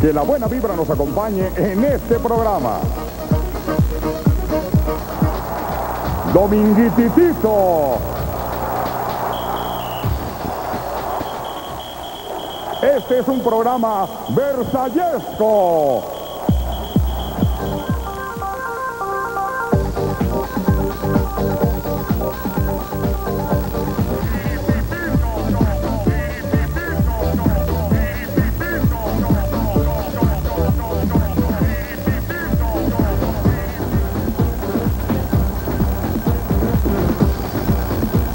Que la buena vibra nos acompañe en este programa. Dominguititito. Este es un programa versallesco.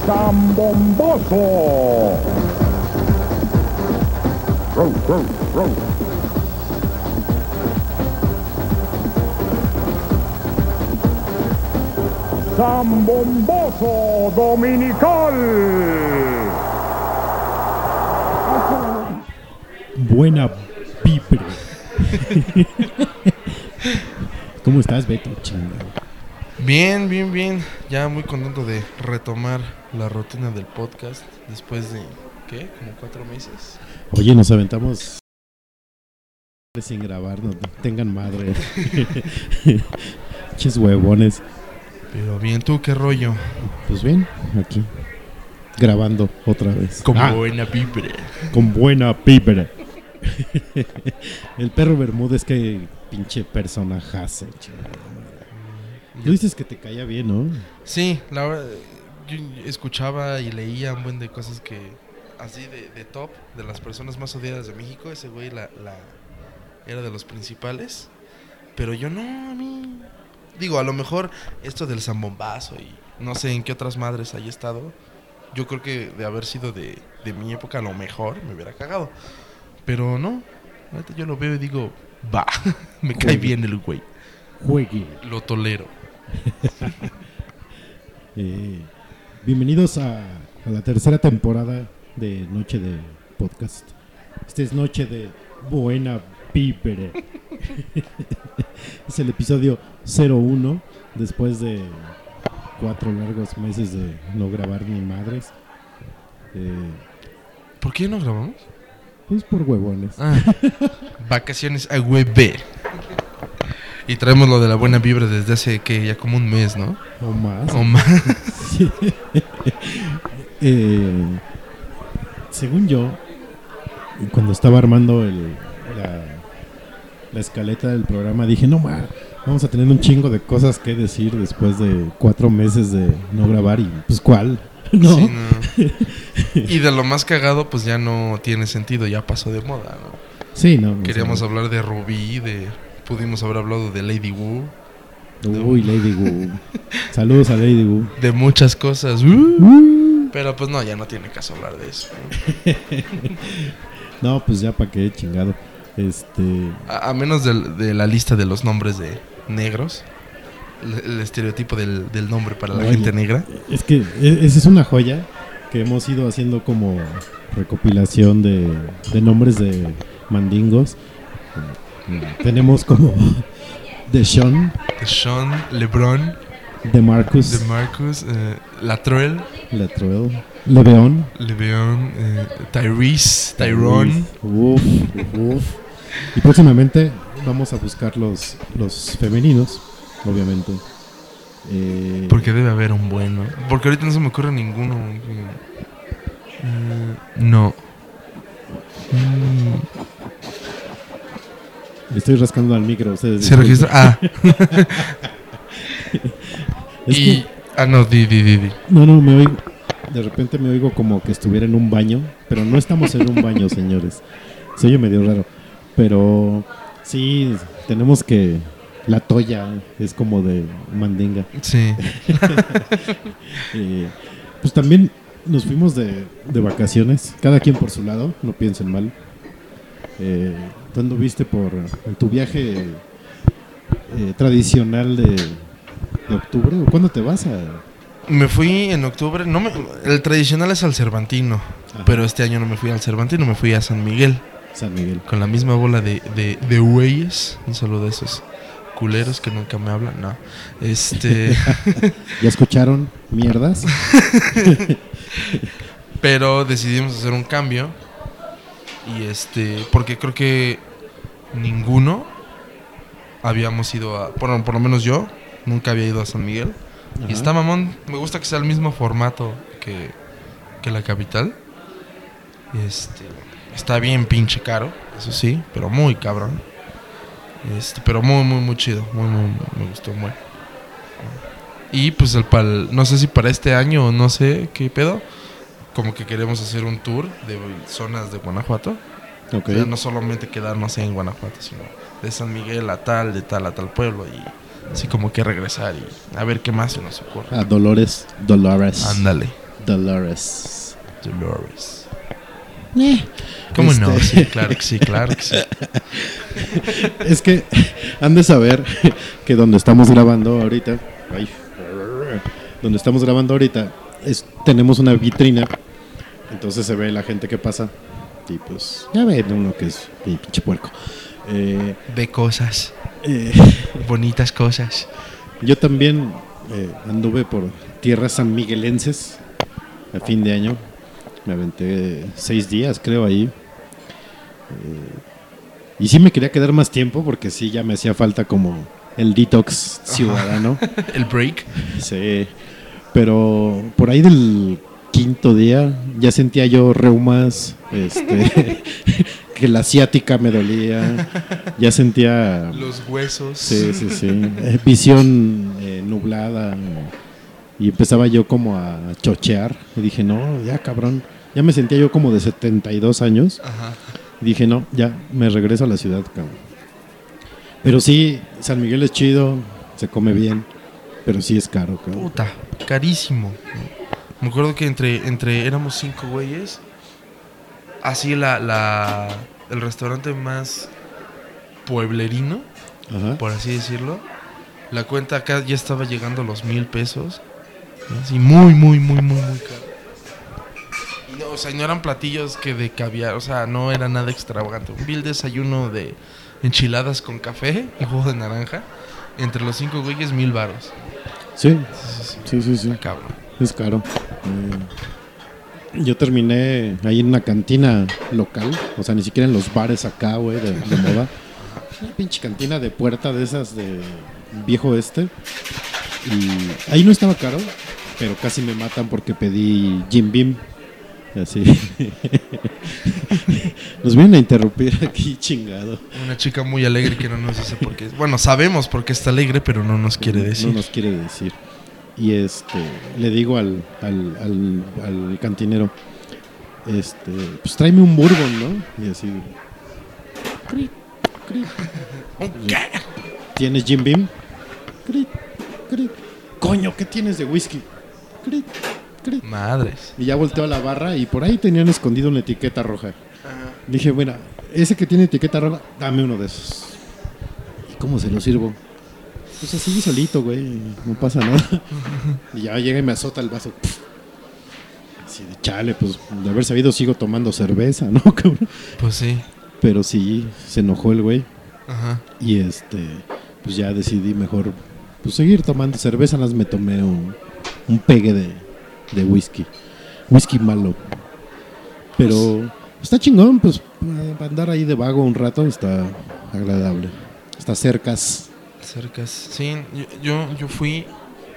Zambomboso. Row. Zambomboso Dominical. Buena pibre. ¿Cómo estás, Beto? Chingado. Bien, bien, bien. Ya muy contento de retomar la rutina del podcast después de, ¿qué? Como cuatro meses. Oye, nos aventamos sin grabar, no tengan madre. Ches huevones. Pero bien, ¿tú qué rollo? Pues bien, aquí. Grabando otra vez. Como Ah, buena vibra. con buena pibre. El perro Bermúdez, que pinche personajazo. Tú dices que te caía bien, ¿no? Sí, la verdad, yo escuchaba y leía un buen de cosas que, así de, de top, de las personas más odiadas de México, ese güey la, la, era de los principales. Pero yo no, a mí... Digo, a lo mejor esto del zambombazo y no sé en qué otras madres haya estado, yo creo que de haber sido de, de mi época a lo mejor me hubiera cagado. Pero no, ahorita yo lo veo y digo, va, me cae bien el güey, Juegue. lo tolero. Eh, bienvenidos a, a la tercera temporada de Noche de Podcast. Esta es Noche de Buena Pípere. es el episodio 01, después de cuatro largos meses de no grabar ni madres. Eh, ¿Por qué no grabamos? pues por huevones. Ah, vacaciones a Webe. Y traemos lo de la buena vibra desde hace que ya como un mes, ¿no? O más. O más. Sí. Eh, según yo, cuando estaba armando el- la, la escaleta del programa, dije, no, ma, vamos a tener un chingo de cosas que decir después de cuatro meses de no grabar. Y pues, ¿cuál? No. Sí, no. Y de lo más cagado, pues ya no tiene sentido, ya pasó de moda, ¿no? Sí, no. Queríamos hablar de Rubí, de pudimos haber hablado de Lady Wu, Uy, Lady Wu. Saludos a Lady Wu. de muchas cosas. Uh. Pero pues no, ya no tiene caso hablar de eso. ¿no? Pues ya para qué chingado. Este. A, a menos del- de, la lista de los nombres de negros, el, el estereotipo del, del nombre para la Oye. gente negra. Es que e- esa es una joya que hemos ido haciendo como recopilación de, de nombres de mandingos. Tenemos como de Sean, De Sean, LeBron, de Marcus, de Marcus, eh, Latrell, Latrell, Leveon, Le'Veon, eh, Tyrese, Tyrone. Uf, uf. Y próximamente vamos a buscar los, los femeninos, obviamente. Eh, Porque debe haber un bueno. Porque ahorita no se me ocurre ninguno. Eh, no. Mm, estoy rascando al micro, ustedes. ¿Se registra? Ah. Es y... que- Ah, no, di, di, di, di. No, no, me oigo. De repente me oigo como que estuviera en un baño, pero no estamos en un baño, señores. Se oye medio raro. Pero sí, tenemos que. La toya es como de mandinga. Sí. Eh, pues también nos fuimos de, de vacaciones, cada quien por su lado, no piensen mal. Eh, ¿Tú anduviste por en tu viaje eh, tradicional de, de octubre? ¿O cuándo te vas a...? Me fui en octubre. No me, el tradicional es al Cervantino. Ajá. Pero este año no me fui al Cervantino, me fui a San Miguel. San Miguel. Con la misma bola de, de, de güeyes. Un saludo a esos culeros que nunca me hablan. No. Este. ¿Ya escucharon mierdas? pero decidimos hacer un cambio. Y este. Porque creo que ninguno habíamos ido a. Por, por lo menos yo. Nunca había ido a San Miguel. Y está mamón. Me gusta que sea el mismo formato que, que la capital. Este. Está bien pinche caro, eso sí, pero muy cabrón. Este, pero muy, muy, muy chido. Muy, muy, me gustó muy. Y pues el pal, no sé si para este año o no sé qué pedo. Como que queremos hacer un tour de zonas de Guanajuato. Ok. O sea, no solamente quedarnos en Guanajuato, sino de San Miguel a tal, de tal a tal pueblo. Y así como que regresar y a ver qué más se nos ocurre. A Dolores. Dolores. Ándale, Dolores. Dolores. ¿Cómo no? Este- Sí, claro que sí, claro que sí. Es que han de saber que donde estamos grabando ahorita, ay, donde estamos grabando ahorita, es, tenemos una vitrina, entonces se ve la gente que pasa y pues ya ven uno que es pinche puerco. Eh, Ve cosas, eh, bonitas cosas. yo también eh, anduve por tierras sanmiguelenses a fin de año, me aventé seis días creo ahí. Y sí me quería quedar más tiempo porque sí ya me hacía falta como el detox ciudadano. El break. Sí. Pero por ahí del quinto día ya sentía yo reumas, este, que la asiática me dolía, ya sentía, Los huesos. sí, sí, sí, eh, visión eh, nublada y empezaba yo como a chochear y dije, no, ya cabrón, ya me sentía yo como de 72 años. Ajá. Dije, no, ya me regreso a la ciudad, cabrón. Pero sí, San Miguel es chido, se come bien, pero sí es caro, cabrón. Puta, carísimo. Me acuerdo que entre, entre éramos cinco güeyes. Así la, la, el restaurante más pueblerino, Ajá. por así decirlo. La cuenta acá ya estaba llegando a los mil pesos. Así muy, muy, muy, muy, muy caro. No, o sea, no eran platillos que de caviar, o sea, no era nada extravagante. Un vil desayuno de enchiladas con café y jugo de naranja. Entre los cinco güeyes, mil varos. Sí, Sí, sí, sí. Cabrón. es caro. Eh, yo terminé ahí en una cantina local, o sea, ni siquiera en los bares acá, güey, de, de moda. Una pinche cantina de puerta de esas de viejo este. Y ahí no estaba caro, pero casi me matan porque pedí Jim Beam. Así. Nos vienen a interrumpir aquí, chingado. Una chica muy alegre que no nos dice por qué. Bueno, sabemos por qué está alegre, pero no nos quiere decir. No nos quiere decir. Y este, le digo al, al, al, al cantinero, este, pues tráeme un bourbon, ¿no? Y así, "Crit, crit". ¿Tienes Jim Beam? Crit, crit. Coño, ¿qué tienes de whisky? Crit, crit. Madres. Y ya volteó a la barra y por ahí tenían escondido una etiqueta roja. Dije, bueno, ese que tiene etiqueta roja, dame uno de esos. ¿Y cómo se lo sirvo? Pues así solito, güey, no pasa nada. y ya llega y me azota el vaso. Así de chale, pues de haber sabido sigo tomando cerveza, ¿no, cabrón? Pues sí. Pero sí, se enojó el güey. Ajá. Y este, pues ya decidí mejor pues seguir tomando cerveza, las me tomé un, un pegue de, de whisky. Whisky malo. Pero está chingón, pues para andar ahí de vago un rato está agradable. Está cercas. Cercas. Sí, yo, yo, yo fui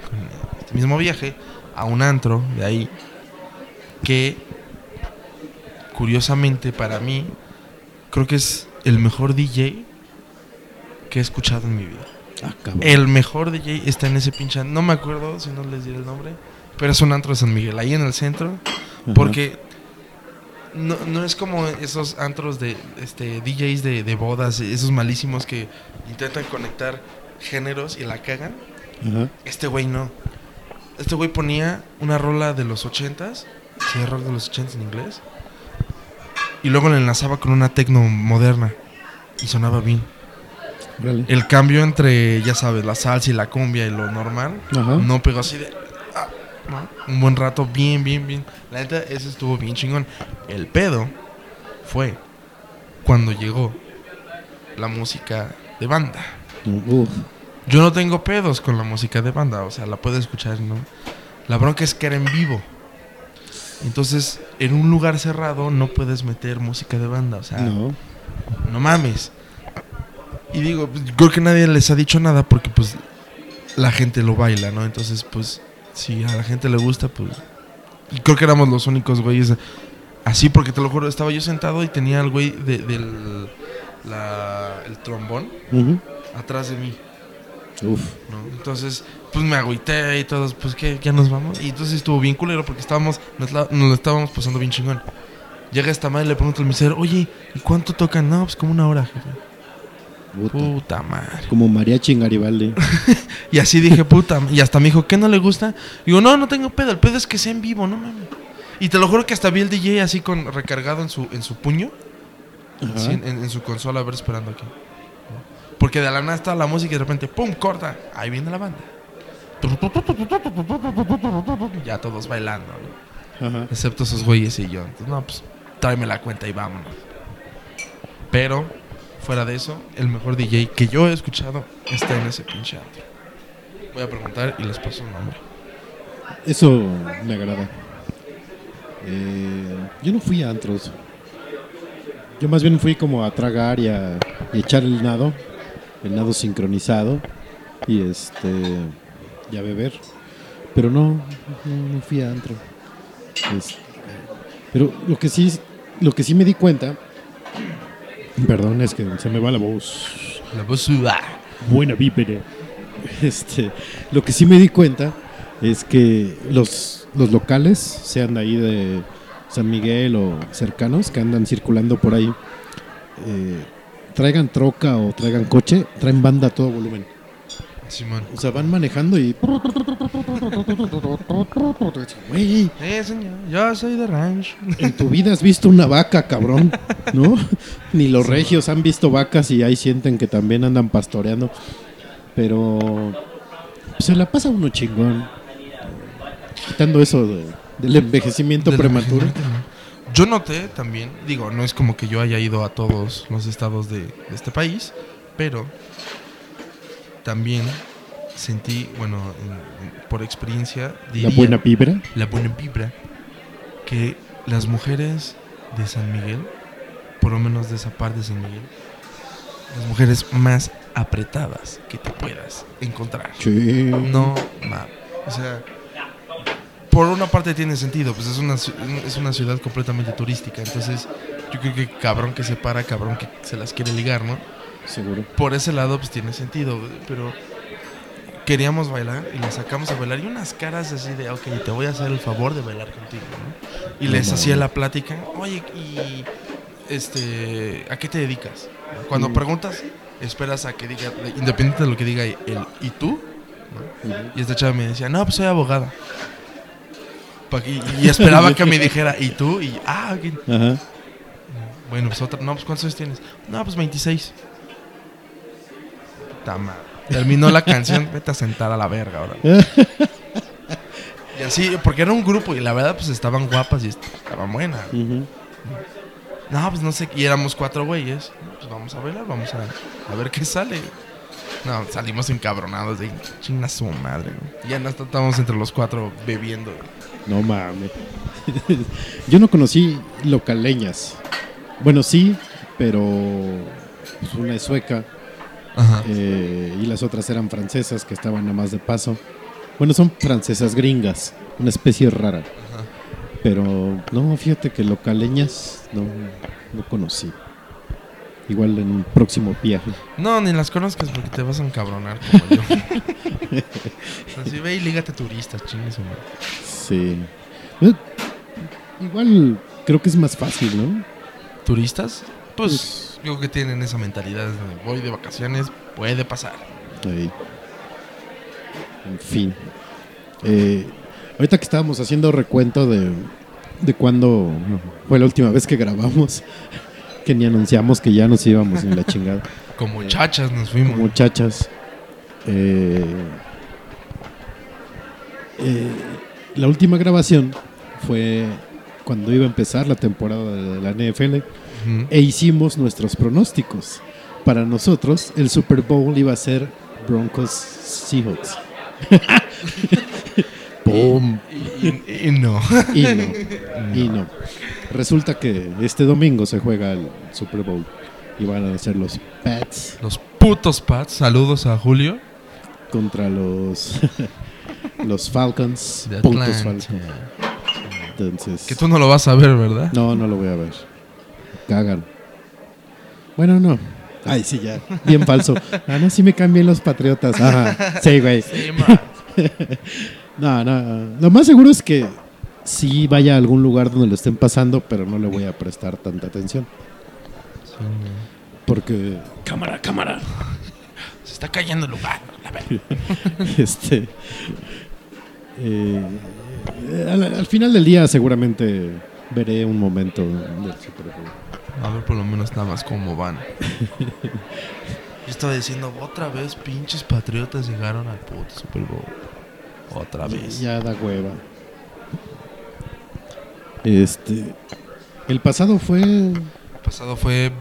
con este mismo viaje a un antro de ahí que curiosamente para mí creo que es el mejor DJ que he escuchado en mi vida. Ah. El mejor DJ está en ese pinche. No me acuerdo si no les diré el nombre. Pero es un antro de San Miguel, ahí en el centro. Ajá. Porque no, no es como esos antros de este, DJs de, de bodas, esos malísimos que intentan conectar géneros y la cagan. Ajá. Este güey no. Este güey ponía una rola de los ochentas, sí, rock de los ochentas en inglés, y luego la enlazaba con una tecno moderna y sonaba bien. El cambio entre, ya sabes, la salsa y la cumbia y lo normal, Ajá. no pegó así de... ¿no? Un buen rato, bien, bien, bien. La neta, ese estuvo bien chingón. El pedo fue cuando llegó la música de banda. Uf. Yo no tengo pedos con la música de banda, o sea, la puedo escuchar, ¿no? La bronca es que era en vivo. Entonces, en un lugar cerrado no puedes meter música de banda, o sea, no, No. mames. Y digo, pues, creo que nadie les ha dicho nada porque pues la gente lo baila, ¿no? Entonces, pues, si a la gente le gusta, pues... Y creo que éramos los únicos güeyes así, porque te lo juro, estaba yo sentado y tenía al güey de- del la- el trombón atrás de mí. Uf. ¿no? Entonces, pues me agüité y todos, pues que ya nos vamos. Y entonces estuvo bien culero porque estábamos, nos, la- nos lo estábamos pasando bien chingón. Llega esta madre y le pregunto al mesero, oye, ¿y cuánto tocan? No, pues como una hora, jefe. Puta. Puta madre. Como mariachi en Garibaldi. Y así dije, puta. ma-". Y hasta me dijo, ¿qué no le gusta? Digo, no, no tengo pedo. El pedo es que sea en vivo, no mames. Y te lo juro que hasta vi el DJ así con recargado en su, en su puño. Así en, en- en su consola, a ver, esperando aquí. Porque de la nada está la música y de repente, ¡pum! corta. Ahí viene la banda. Ya todos bailando, ¿no? Ajá. Excepto esos güeyes y yo. Entonces, no, pues tráeme la cuenta y vámonos. Pero, fuera de eso, el mejor DJ que yo he escuchado está en ese pinche antro. Voy a preguntar y les paso el nombre. Eso me agrada. Eh, yo no fui a antros. Yo más bien fui como a tragar y a, echar el nado, el nado sincronizado y este y a beber. Pero no, no, no fui a antro. Este, pero lo que sí, lo que sí me di cuenta, perdón, es que se me va la voz. La voz suda. Buena vípera. Este, lo que sí me di cuenta es que los, los locales, sean de ahí de San Miguel o cercanos, que andan circulando por ahí, eh, traigan troca o traigan coche, traen banda a todo volumen. Simón. O sea, van manejando y... Güey, Eh, señor, yo soy de ranch. en tu vida has visto una vaca, cabrón, ¿no? Ni los regios han visto vacas y ahí sienten que también andan pastoreando. Pero pues, se la pasa uno chingón. Quitando eso de- del envejecimiento prematuro. Yo noté también, digo, no es como que yo haya ido a todos los estados de, de este país, pero también sentí, bueno, en- en- por experiencia, La buena vibra. la buena vibra, que las mujeres de San Miguel, por lo menos de esa parte de San Miguel, las mujeres más apretadas que te puedas encontrar. Sí. No, ma. O sea, por una parte tiene sentido, pues es una, es una ciudad completamente turística. Entonces, yo creo que cabrón que se para, cabrón que se las quiere ligar, ¿no? Seguro. Por ese lado, pues tiene sentido, pero queríamos bailar y las sacamos a bailar y unas caras así de, ok, te voy a hacer el favor de bailar contigo, ¿no? Y les hacía la plática, oye, y este, ¿a qué te dedicas? Cuando Mm. preguntas, esperas a que diga, independiente de lo que diga el ¿y tú? ¿no? Y esta chava me decía, no, pues soy abogada. Y, esperaba que me dijera, ¿y tú? Y, ah. Ajá. Bueno, pues otra, no, pues ¿cuántos años tienes? No, pues 26. Puta madre. Terminó la canción, vete a sentar a la verga ahora. Y así, porque era un grupo y la verdad pues estaban guapas y estaban buenas. No, pues no sé, y éramos cuatro güeyes. Pues vamos a bailar, vamos a, a ver qué sale. No, salimos encabronados de chinga su madre. Ya nos estábamos entre los cuatro bebiendo. No mames. Yo no conocí localeñas. Bueno, sí, pero pues, una es sueca. Eh, y las otras eran francesas que estaban nada más de paso. Bueno, son francesas gringas, una especie rara. Pero no, fíjate que localeñas no, no conocí. Igual en un próximo viaje. No, ni las conozcas porque te vas a encabronar como yo. Así ve y lígate turistas, chingues, madre. Sí. Igual creo que es más fácil, ¿no? ¿Turistas? Pues yo creo que tienen esa mentalidad de voy de vacaciones, puede pasar. Ahí. En fin. Eh, ahorita que estábamos haciendo recuento de, de cuándo fue la última vez que grabamos, que ni anunciamos que ya nos íbamos en la chingada. Como chachas nos fuimos. Muchachas. eh, eh, la última grabación fue cuando iba a empezar la temporada de la NFL E hicimos nuestros pronósticos. Para nosotros, el Super Bowl iba a ser Broncos Seahawks. ¡Pum! Y, y- y no. Y no. Y no. Resulta que este domingo se juega el Super Bowl y van a ser los Pats Los putos Pats. Saludos a Julio. contra los los Falcons. Falcons. Entonces, Que tú no lo vas a ver, ¿verdad? no, no lo voy a ver. Cagan. Bueno, no. Ay, sí, ya. Bien falso. Ah, no, sí me cambian los patriotas. Ajá. Sí, güey. No, no. Lo más seguro es que sí vaya a algún lugar donde lo estén pasando, pero no le voy a prestar tanta atención. Porque, cámara, cámara. Se está cayendo el lugar. Este. eh, al, al final del día, seguramente veré un momento del Super Bowl. A ver por lo menos nada más cómo van. Yo estaba diciendo, otra vez pinches patriotas llegaron al puto Super Bowl. Otra vez. Ya da hueva. Este. El pasado fue El pasado fue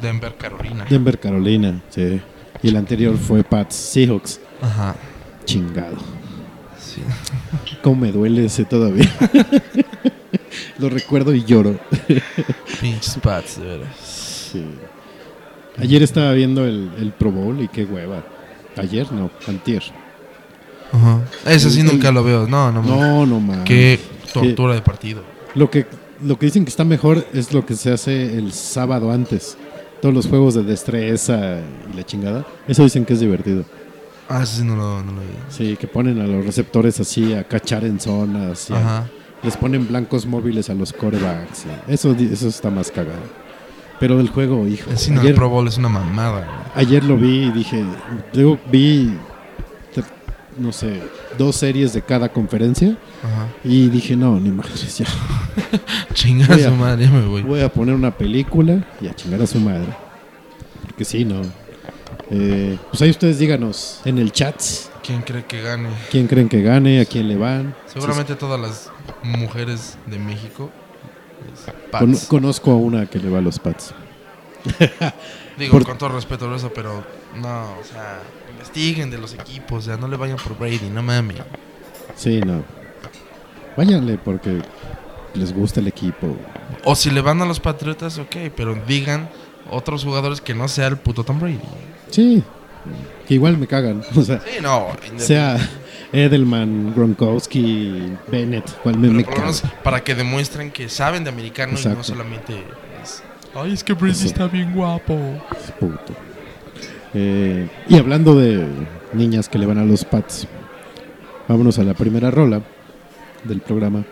Denver, Carolina. Denver, Carolina, sí. Y el anterior fue Pats Seahawks. Ajá. Chingado. Sí. Cómo me duele ese todavía. Lo recuerdo y lloro. Pinches Pats, de. Sí. Ayer estaba viendo el, el Pro Bowl y qué hueva. Ayer no, antier. Ajá. Ese sí El- nunca lo veo. No, no. No, no mames. Qué tortura de partido. Lo que, lo que dicen que está mejor es lo que se hace el sábado antes. Todos los juegos de destreza y la chingada. Eso dicen que es divertido. Ah, ese sí no lo, no lo vi. Sí, que ponen a los receptores así a cachar en zonas. a- Ajá. Les ponen blancos móviles a los corebacks. y Eso, eso está más cagado. Pero el juego, hijo. El cine ayer, del Pro Bowl es una mamada. güey. ayer lo vi y dije. Luego vi, no sé, dos series de cada conferencia. Ajá. Y dije, no, ni madres, ya. Chinga Voy a- su madre, ya me voy. Voy a poner una película y a chingar a su madre. Porque sí, no. Eh, pues ahí ustedes díganos en el chat ¿Quién cree que gane? quién creen que gane, a quién le van. Seguramente todas las mujeres de México. es Con- conozco a una que le va a los Pats. Digo, por- con todo respeto por eso, pero no, o sea, investiguen de los equipos, o sea, no le vayan por Brady, no mames. Sí, no. Váyanle porque les gusta el equipo. O si le van a los Patriotas, ok, pero digan otros jugadores que no sea el puto Tom Brady. Sí, que igual me cagan. O sea, Sí, no, sea Edelman, Gronkowski, Bennett, cual me, me por lo caga. menos para que demuestren que saben de americano y no solamente es, Ay, es que Brady está bien guapo. Puto. Eh, y hablando de niñas que le van a los Pats, vámonos a la primera rola del programa,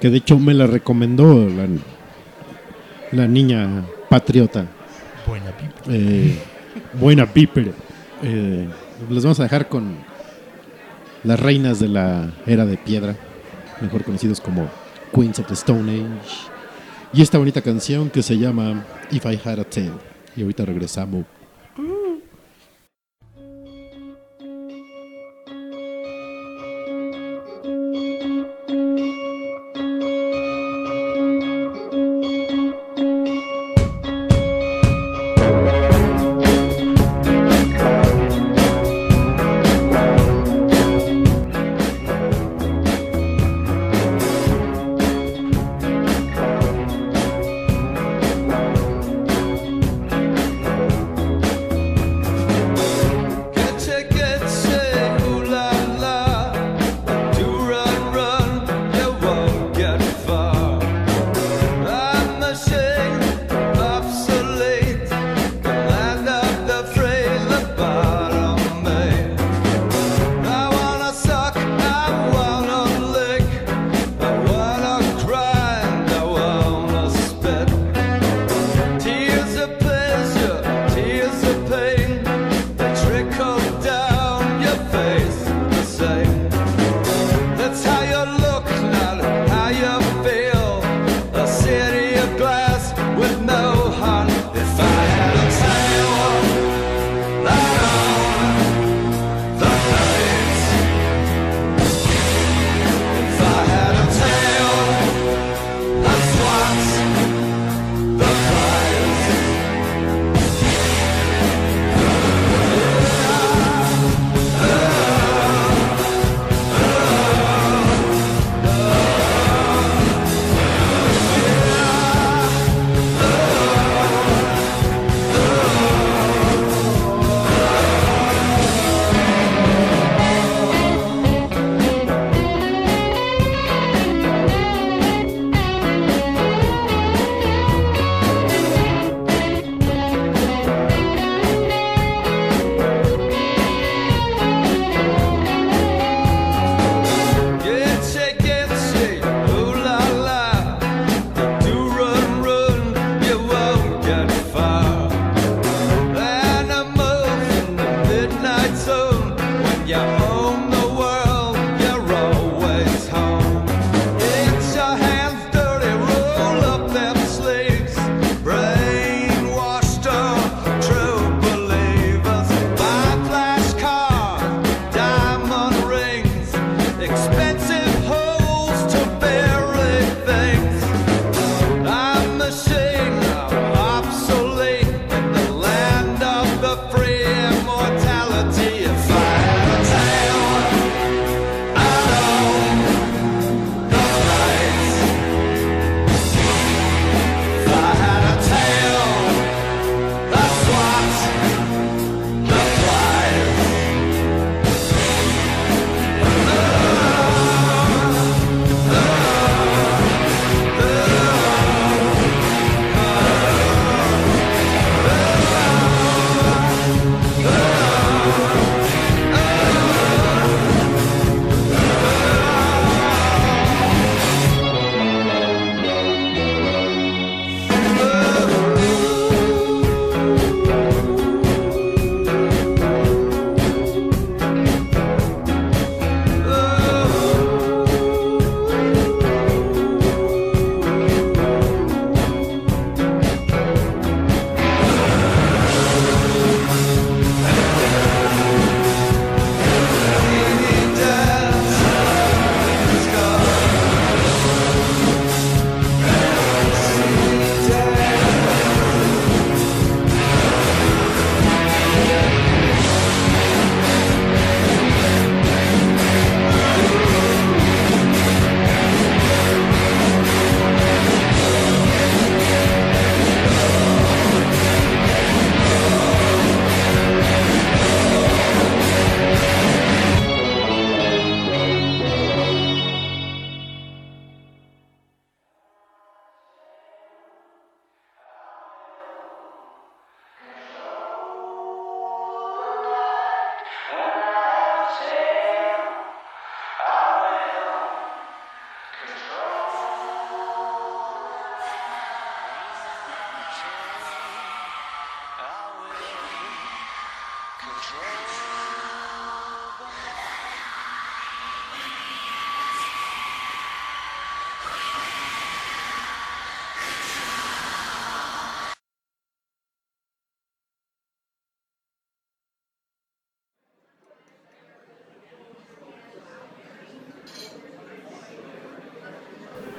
que de hecho me la recomendó la, la niña patriota, Buena pipa. eh, buena Piper. Eh, vamos a dejar con las reinas de la era de piedra, mejor conocidos como Queens of the Stone Age. Y esta bonita canción que se llama If I Had a Tail. Y ahorita regresamos.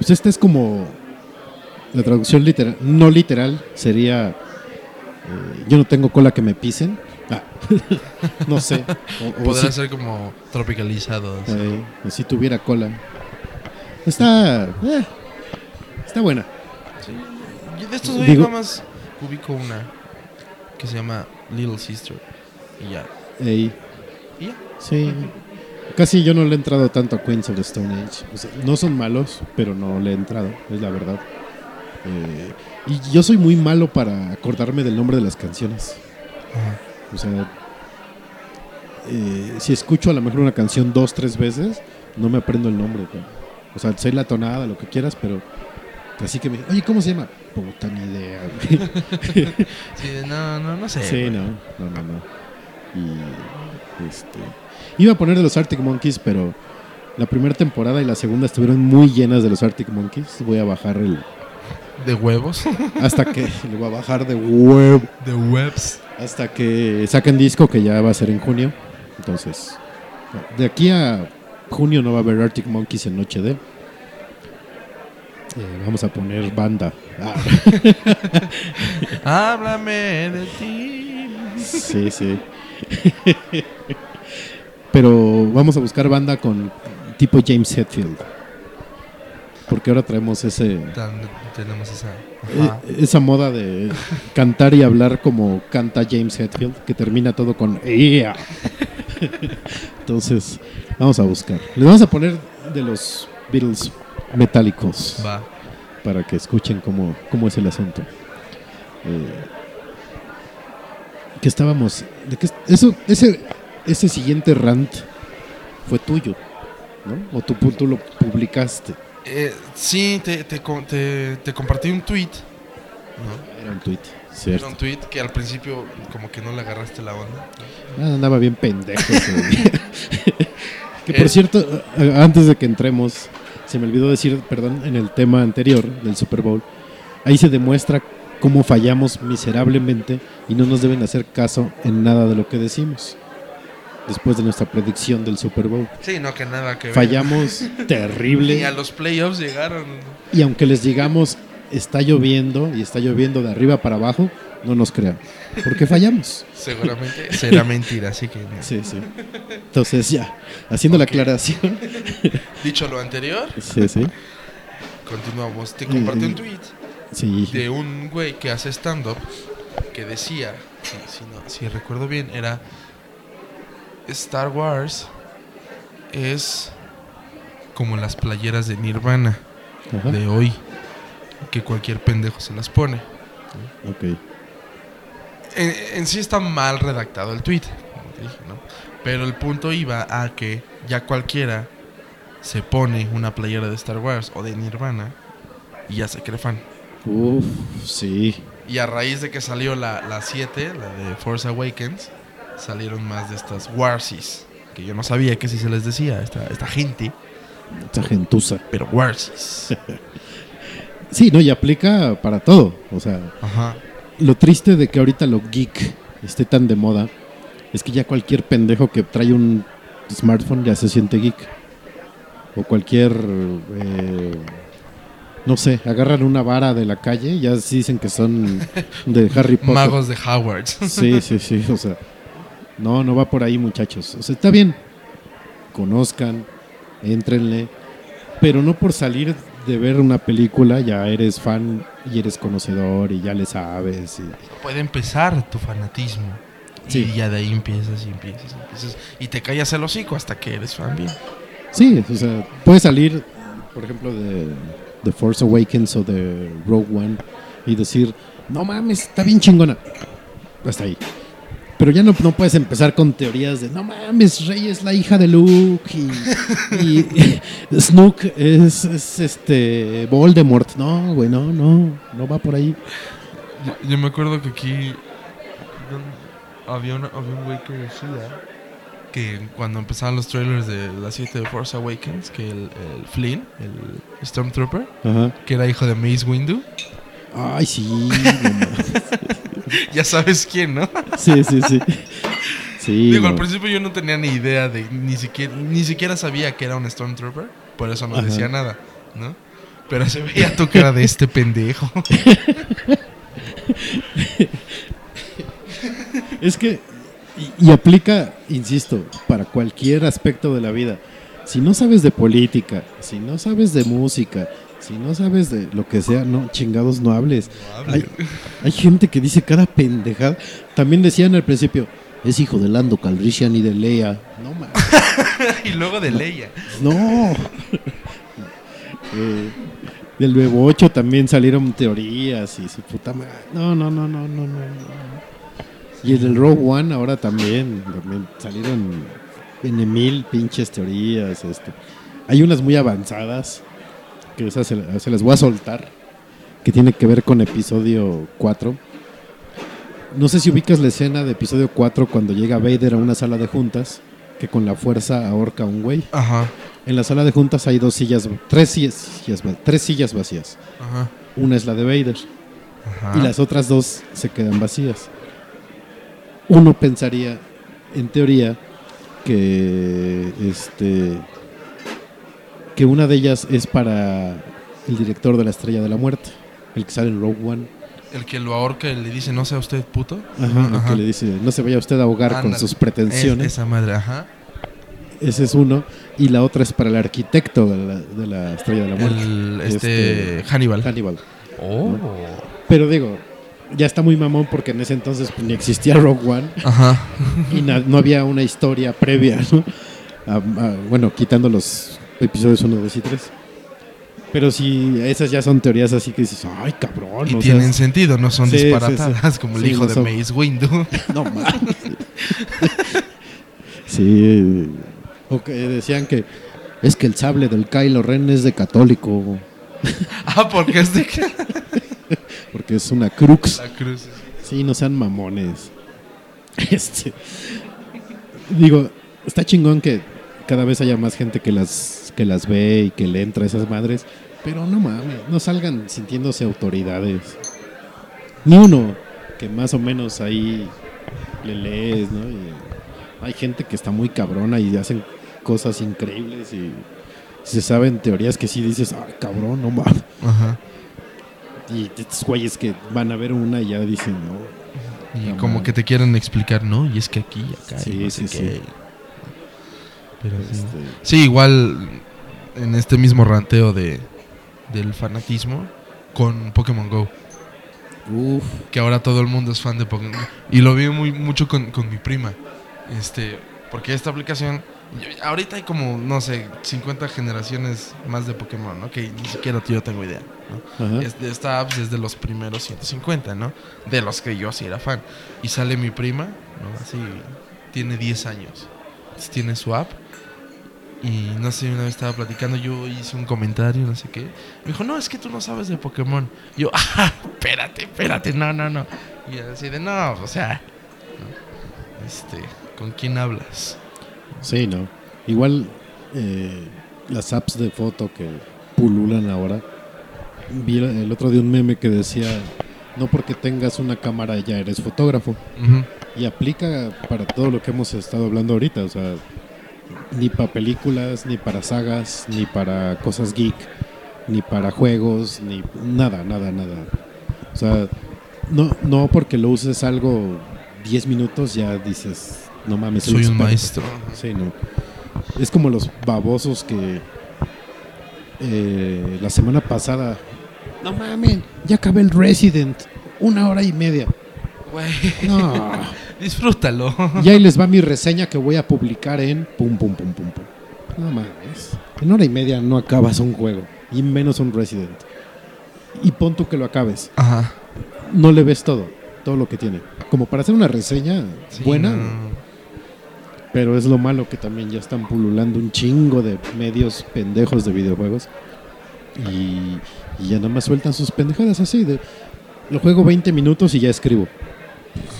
Pues esta es como la traducción literal, no literal sería eh, yo no tengo cola que me pisen. Ah, no sé. O, o Podrá si, ser como tropicalizado. eh, o si tuviera cola. Está eh, está buena. Yo de estos Digo- nada más ubico una que se llama Little Sister. Y ya. Ey, Y ya. sí. Casi yo no le he entrado tanto a Queens of the Stone Age. O sea, no son malos, pero no le he entrado, es la verdad. Eh, y yo soy muy malo para acordarme del nombre de las canciones. Ajá. O sea, eh, si escucho a lo mejor una canción dos, tres veces, no me aprendo el nombre. O sea, sé la tonada, lo que quieras, pero así que me oye, ¿cómo se llama? Puta ni idea. güey. Sí, no, no, no sé. sí, no, no, no, no. Y este, iba a poner de los Arctic Monkeys, pero la primera temporada y la segunda estuvieron muy llenas de los Arctic Monkeys. Voy a bajar el De huevos. hasta que le voy a bajar de huevo De webs. hasta que saquen disco que ya va a ser en junio. Entonces, de aquí a junio no va a haber Arctic Monkeys en Noche de. Eh, vamos a poner banda. Ah, Háblame de ti. sí, sí. Pero vamos a buscar banda con tipo James Hetfield. Porque ahora traemos ese tenemos esa. eh, Ajá. esa moda de cantar y hablar como canta James Hetfield, que termina todo con "Yeah". Entonces, vamos a buscar. Les vamos a poner de los Beatles metálicos Va. para que escuchen cómo, cómo es el asunto. Eh, que estábamos. De que eso, ese, ese siguiente rant fue tuyo, ¿no? O tú, tú lo publicaste. Eh, sí, te, te, te, te compartí un tweet. ¿no? Era un tweet, Era cierto. un tweet que al principio como que no le agarraste la onda. Ah, andaba bien pendejo que por Eh. cierto, antes de que entremos, se me olvidó decir, perdón, en el tema anterior del Super Bowl, ahí se demuestra cómo fallamos miserablemente y no nos deben hacer caso en nada de lo que decimos. Después de nuestra predicción del Super Bowl. Sí, no, que nada que ver. Fallamos terrible. Ni a los playoffs llegaron. Y aunque les digamos, está lloviendo y está lloviendo de arriba para abajo, no nos crean. Porque fallamos. Seguramente será mentira, así que... no. Sí, sí. Entonces ya, haciendo la aclaración. Dicho lo anterior, Sí, sí. continuamos. Te compartí un tweet Sí. de un güey que hace stand-up que decía, si, si no- si recuerdo bien, era Star Wars es como las playeras de Nirvana Ajá. de hoy, que cualquier pendejo se las pone. Ok. En, en sí está mal redactado el tweet, como te dije, ¿no? Pero el punto iba a que ya cualquiera se pone una playera de Star Wars o de Nirvana y ya se cree fan. Uf, sí. Y a raíz de que salió la 7, la, de Force Awakens, salieron más de estas Warsies. Que yo no sabía que si se les decía esta, esta gente, Esa gentuza. pero Warsies. Sí, no, y aplica para todo. O sea, Ajá. lo triste de que ahorita lo geek esté tan de moda es que ya cualquier pendejo que trae un smartphone ya se siente geek. O cualquier. eh, no sé, agarran una vara de la calle y ya sí dicen que son de Harry Potter. Magos de Howard. Sí, sí, sí, o sea, no, no va por ahí, muchachos. O sea, está bien, conozcan, éntrenle, pero no por salir de ver una película ya eres fan y eres conocedor y ya le sabes. y- Puede empezar tu fanatismo. Sí. Y ya de ahí empiezas y empiezas y empiezas. Y te callas el hocico hasta que eres fan bien. Sí, o sea, puede salir, por ejemplo, de, de Force Awakens o de Rogue One y decir, no mames, está bien chingona. Hasta ahí. Pero ya no, no puedes empezar con teorías de, no mames, Rey es la hija de Luke y, y- y Snook es, es, este Voldemort. No, güey, no, no, no va por ahí. Yo, yo me acuerdo que aquí había, una- había un güey que decía que cuando empezaban los trailers de la 7 de Force Awakens, que el, el Flynn, el Stormtrooper, Ajá. que era hijo de Mace Windu, Ay, sí, no. ya sabes quién, ¿no? sí, sí, sí. Sí, Digo, al principio yo no tenía ni idea de, ni siquiera, ni siquiera sabía que era un Stormtrooper, por eso no Ajá. decía nada, ¿no? Pero se veía tu cara de este pendejo. Es que, y, y aplica, insisto, para cualquier aspecto de la vida. Si no sabes de política, si no sabes de música, si no sabes de lo que sea, no, chingados, no hables. Hay, hay gente que dice cada pendejada. También decían al principio, es hijo de Lando Calrissian y de Leia. No mames. y luego de Leia. No. Eh, del nuevo 8 también salieron teorías y su puta madre. No, no, no, no, no, no. no. Y el del Rogue One ahora también, también salieron en mil pinches teorías. Este. Hay unas muy avanzadas que se, se las voy a soltar, que tiene que ver con episodio 4. No sé si ubicas la escena de episodio 4 cuando llega Vader a una sala de juntas que con la fuerza ahorca a un güey. Ajá, En la sala de juntas hay dos sillas, tres sillas, tres sillas vacías. ajá, Una es la de Vader ajá. y las otras dos se quedan vacías. Uno pensaría, en teoría, que este que una de ellas es para el director de la Estrella de la Muerte, el que sale en Rogue One. El que lo ahorca y le dice, no sea usted puto. Ajá, el que le dice, no se vaya usted a ahogar con sus pretensiones. Es- esa madre, ajá. Ese es uno. Y la otra es para el arquitecto de la, de la Estrella de la Muerte. El, este, Hannibal. Hannibal. Oh. Pero digo, ya está muy mamón porque en ese entonces ni existía Rogue One Ajá. y no había una historia previa, ¿no? A- a- bueno, quitando los episodios 1, 2 y 3. Pero si esas ya son teorías así que dices, ay cabrón, Y no tienen seas- sentido, no son Sí, disparatadas sí. como el hijo no de son- Mace Windu. No mames. sí. O que decían que es que el sable del Kylo Ren es de católico, ah, porque es de que- porque es una crux. la cruz. Sí, no sean mamones. Este. Digo, está chingón que cada vez haya más gente que las, que las ve y que le entra a esas madres. Pero no mames, no salgan sintiéndose autoridades. Ni uno que más o menos ahí le lees, ¿no? Y hay gente que está muy cabrona y hacen cosas increíbles y se saben teorías que sí dices, ah, cabrón, no mames. Ajá. Y estos güeyes que van a ver una y ya dicen, no, Y No como que te quieren explicar, ¿no? Y es que aquí, y acá, y Sí, no sé sí, qué. sí. Pero sí. Este, Sí, igual en este mismo ranteo de del fanatismo con Pokémon Go, Uf, que ahora todo el mundo es fan de Pokémon Go. y lo vi muy mucho con, con mi prima. Este, porque esta aplicación ahorita hay como no sé, 50 generaciones más de Pokémon, ¿no? Que ni siquiera yo tengo idea, ¿no? ajá. Es de esta app es de los primeros 150, ¿no? De los que yo sí era fan. Y sale mi prima, ¿no? Así, tiene 10 años. Tiene su app. Y no sé, una vez estaba platicando, yo hice un comentario, no sé qué. Me dijo, no, es que tú no sabes de Pokémon. Y yo, ah, espérate, espérate, no, no, no. Y así de, no, o sea, ¿no? este, ¿con quién hablas? Sí, no. Igual eh, las apps de foto que pululan ahora. Vi el- otro día un meme que decía, no porque tengas una cámara ya eres fotógrafo. Y aplica para todo lo que hemos estado hablando ahorita. O sea, ni para películas, ni para sagas, ni para cosas geek, ni para juegos, ni nada, nada, nada. O sea, no, no porque lo uses algo 10 minutos ya dices, no mames, Soy un experto". maestro. Sí, no. Es como los babosos que eh, la semana pasada. No mames, ya acabé el Resident. Una hora y media. No. disfrútalo. y ahí les va mi reseña que voy a publicar en pum pum pum pum pum. No mames. En hora y media no acabas un juego. Y menos un Resident. Y pon tú que lo acabes. Ajá. No le ves todo. Todo lo que tiene. Como para hacer una reseña Sí, buena. no. Pero es lo malo que también ya están pululando un chingo de medios pendejos de videojuegos. Y, y ya nada más sueltan sus pendejadas así de... Lo juego 20 minutos y ya escribo.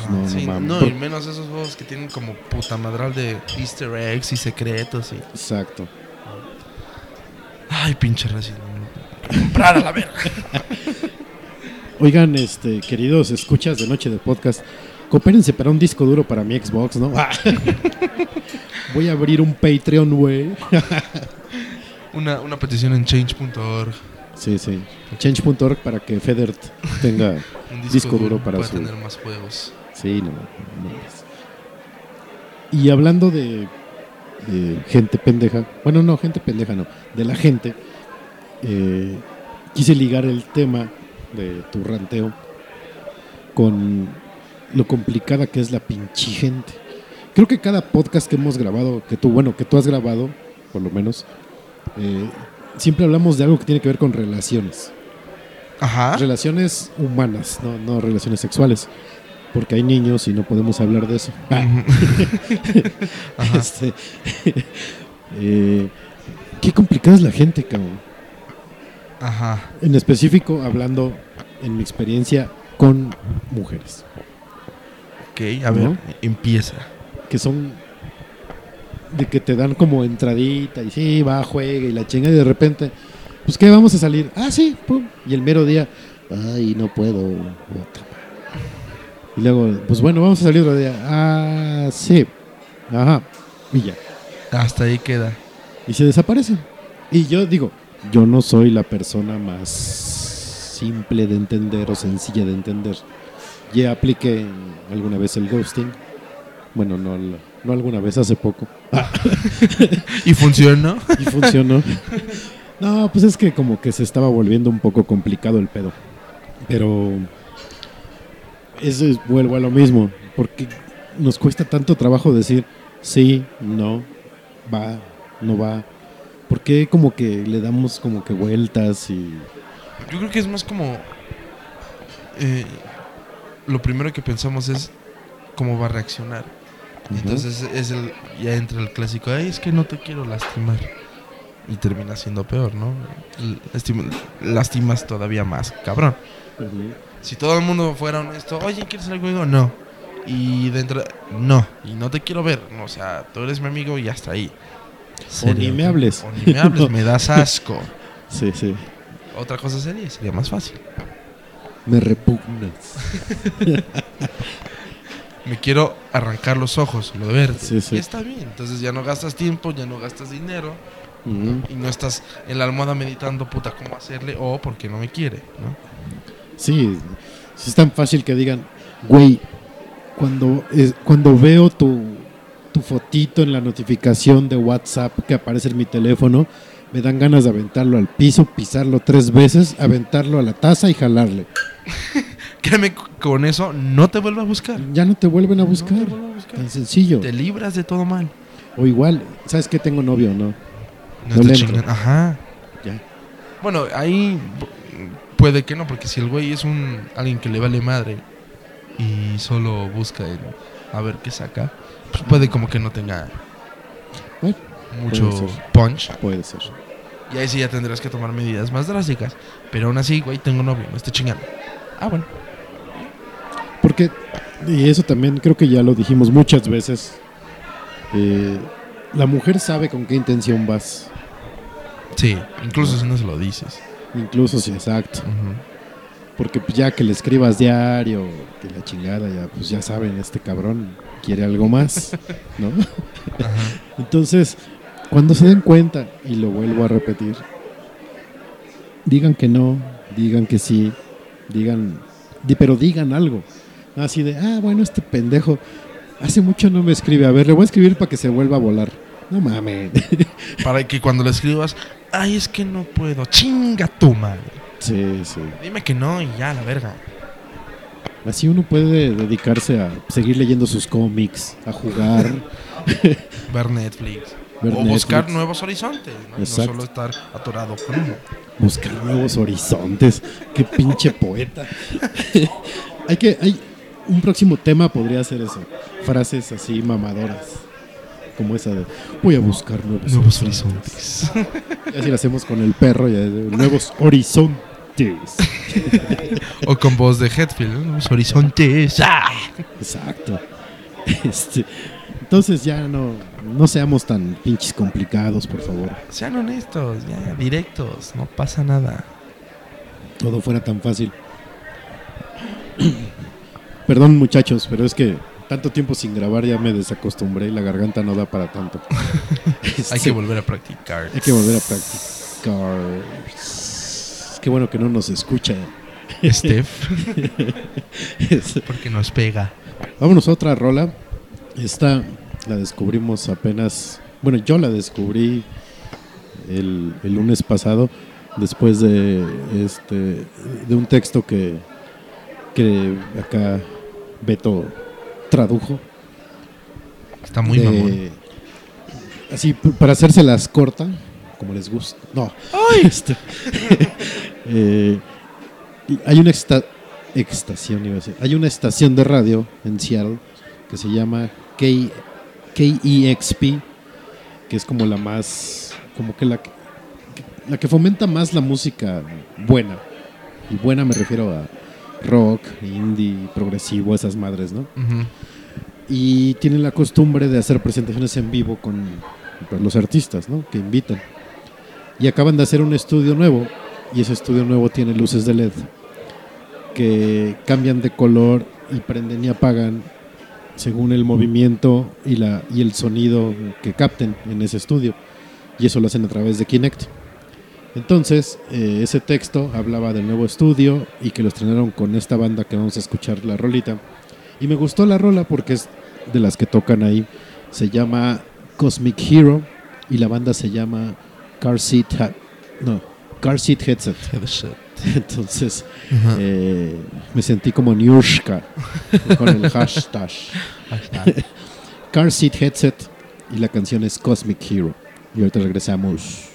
No, Sí, no mames. no, Por- y menos esos juegos que tienen como puta madral de easter eggs y secretos y... Exacto. Ay, pinche Evil. Comprar a la verga. Oigan, este, queridos escuchas de Noche de Podcast, coopérense para un disco duro para mi Xbox, ¿no? Voy a abrir un Patreon, güey. Una, una petición en change.org. Sí, sí. Change.org para que Feder tenga Un disco, duro para su... tener más juegos. Sí, no, no. Y hablando de, de gente pendeja, bueno, no, gente pendeja no, de la gente, eh, quise ligar el tema de tu ranteo con lo complicada que es la pinche gente. Creo que cada podcast que hemos grabado, que tú, bueno, que tú has grabado, por lo menos, eh, siempre hablamos de algo que tiene que ver con relaciones. Ajá. Relaciones humanas, no, no relaciones sexuales. Porque hay niños y no podemos hablar de eso. Este, eh, qué complicada es la gente, cabrón. Ajá. En específico, hablando en mi experiencia con mujeres, Ok, a ver, empieza. que son de que te dan como entradita y sí, va, juega y la chinga y de repente, pues qué, vamos a salir. Ah, sí, pum. Y el mero día, ay, no puedo. puta madre". Y luego, pues bueno, vamos a salir otro día. Ah, sí. Ajá. Y ya. Hasta ahí queda. y se desaparecen. Y yo digo, yo no soy la persona más simple de entender o sencilla de entender. Ya apliqué alguna vez el ghosting. Bueno, no, no alguna vez, hace poco. ¿Y funcionó? Y funcionó. No, pues es que como que se estaba volviendo un poco complicado el pedo. Pero eso es, vuelvo a lo mismo. Porque nos cuesta tanto trabajo decir sí, no, va, no va. ¿Por qué como que le damos como que vueltas y... Yo creo que es más como. eh, lo primero que pensamos es cómo va a reaccionar. Entonces es el, ya entra el clásico, ay, es que no te quiero lastimar. Y termina siendo peor, ¿no? Lastimas todavía más, cabrón. Si todo el mundo fuera honesto, oye, ¿quieres salir conmigo? No. Y dentro, no. Y no te quiero ver. O sea, tú eres mi amigo y hasta ahí. O ni me hables. O ni me hables, No. me das asco. Sí, sí. Otra cosa sería, sería más fácil. Me repugnas. Me quiero arrancar los ojos, lo de verde. Sí, sí. Y está bien. Entonces ya no gastas tiempo, ya no gastas dinero. Y no estás en la almohada meditando, puta, cómo hacerle o porque no me quiere, ¿no? Sí, sí es tan fácil que digan, güey, cuando, es- cuando veo tu, tu fotito en la notificación de WhatsApp que aparece en mi teléfono, me dan ganas de aventarlo al piso, pisarlo tres veces, aventarlo a la taza y jalarle. Créeme, con eso no te vuelve a buscar. Ya no te vuelven a No buscar. te a buscar. Tan sencillo. Te libras de todo mal. O igual, ¿sabes que Tengo novio, ¿no? No, No entro. Ajá. Ya. Bueno, ahí pu- puede que no, porque si el güey es un alguien que le vale madre y solo busca el a ver qué saca, pues puede como que no tenga Bueno, mucho puede ser. punch. Puede ser. Y ahí sí ya tendrás que tomar medidas más drásticas. Pero aún así, güey, tengo novio, no esté chingando. Ah, bueno. Porque, y eso también creo que ya lo dijimos muchas veces, eh, la mujer sabe con qué intención vas. Sí, incluso si no se lo dices. Incluso si exacto. Ujú. Porque pues, ya que le escribas diario, que la chingada, ya pues ya saben, este cabrón quiere algo más, ¿no? Entonces, cuando se den cuenta, y lo vuelvo a repetir, digan que no, digan que sí, digan, di- pero digan algo. Así de, ah, bueno, este pendejo hace mucho no me escribe, a ver, le voy a escribir para que se vuelva a volar. No mames. Para que cuando lo escribas, ay, es que no puedo. Chinga tu madre. sí, sí. Dime que no y ya, la verga. Así uno puede dedicarse a seguir leyendo sus cómics, a jugar. Ver Netflix. Ver o buscar nuevos horizontes, ¿no? No solo estar atorado con uno. Buscar nuevos horizontes. Qué pinche poeta. hay que, hay un próximo tema podría ser eso. Frases así mamadoras. Como esa de voy a buscar nuevos, Nuevos horizontes. horizontes. Y así lo hacemos con el perro, ya nuevos horizontes. o con voz de Hetfield, ¿no? Nuevos horizontes. ¡Ah! Exacto. Este, entonces ya no, no seamos tan pinches complicados, por favor. Sean honestos, ya, directos, no pasa nada. Todo fuera tan fácil. Perdón muchachos, pero es que tanto tiempo sin grabar ya me desacostumbré y la garganta no da para tanto. Hay Este, que volver a practicar. hay que volver a practicar. Que bueno que no nos escucha. Steph, Es- porque nos pega. Vámonos a otra rola. Esta la descubrimos apenas. Bueno, yo la descubrí el, el lunes pasado después de este de un texto que, que acá Beto tradujo. Está muy de- mamón. Así, para hacérselas corta, como les gusta. No. Este, eh, hay una esta- estación, iba a decir. Hay una estación de radio en Seattle que se llama K, KEXP, que es como la más, como que la, que- la que fomenta más la música buena. Y buena me refiero a rock, indie, progresivo, esas madres, ¿no? Y tienen la costumbre de hacer presentaciones en vivo con pues, los artistas ¿no? que invitan. Y acaban de hacer un estudio nuevo y ese estudio nuevo tiene luces de LED que cambian de color y prenden y apagan según el movimiento y, la, y el sonido que capten en ese estudio. Y eso lo hacen a través de Kinect. Entonces, eh, ese texto hablaba del nuevo estudio y que lo estrenaron con esta banda que vamos a escuchar la rolita. Y me gustó la rola porque es de las que tocan ahí. Se llama Cosmic Hero y la banda se llama Car Seat, Ha- no, Car Seat Headset. Entonces eh, me sentí como Niushka con el hashtag. Car Seat Headset y la canción es Cosmic Hero. Y ahorita regresamos.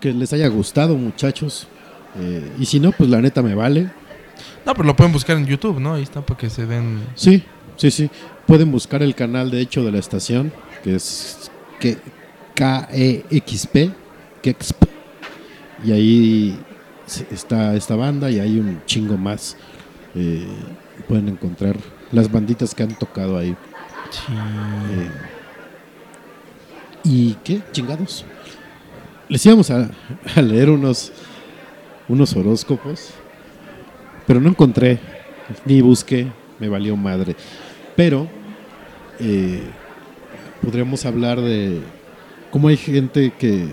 Que les haya gustado, muchachos. Eh, y si no, pues la neta me vale. No, pero lo pueden buscar en YouTube, ¿no? Ahí está para que se den. Sí, sí, sí. Pueden buscar el canal, de hecho, de la estación, que es que KEXP, KEXP. Y ahí está esta banda y hay un chingo más. Eh, pueden encontrar las banditas que han tocado ahí. Eh, ¿Y qué? Chingados. Les íbamos a, leer unos, unos horóscopos, pero no encontré, ni busqué, me valió madre. Pero eh, podríamos hablar de cómo hay gente que,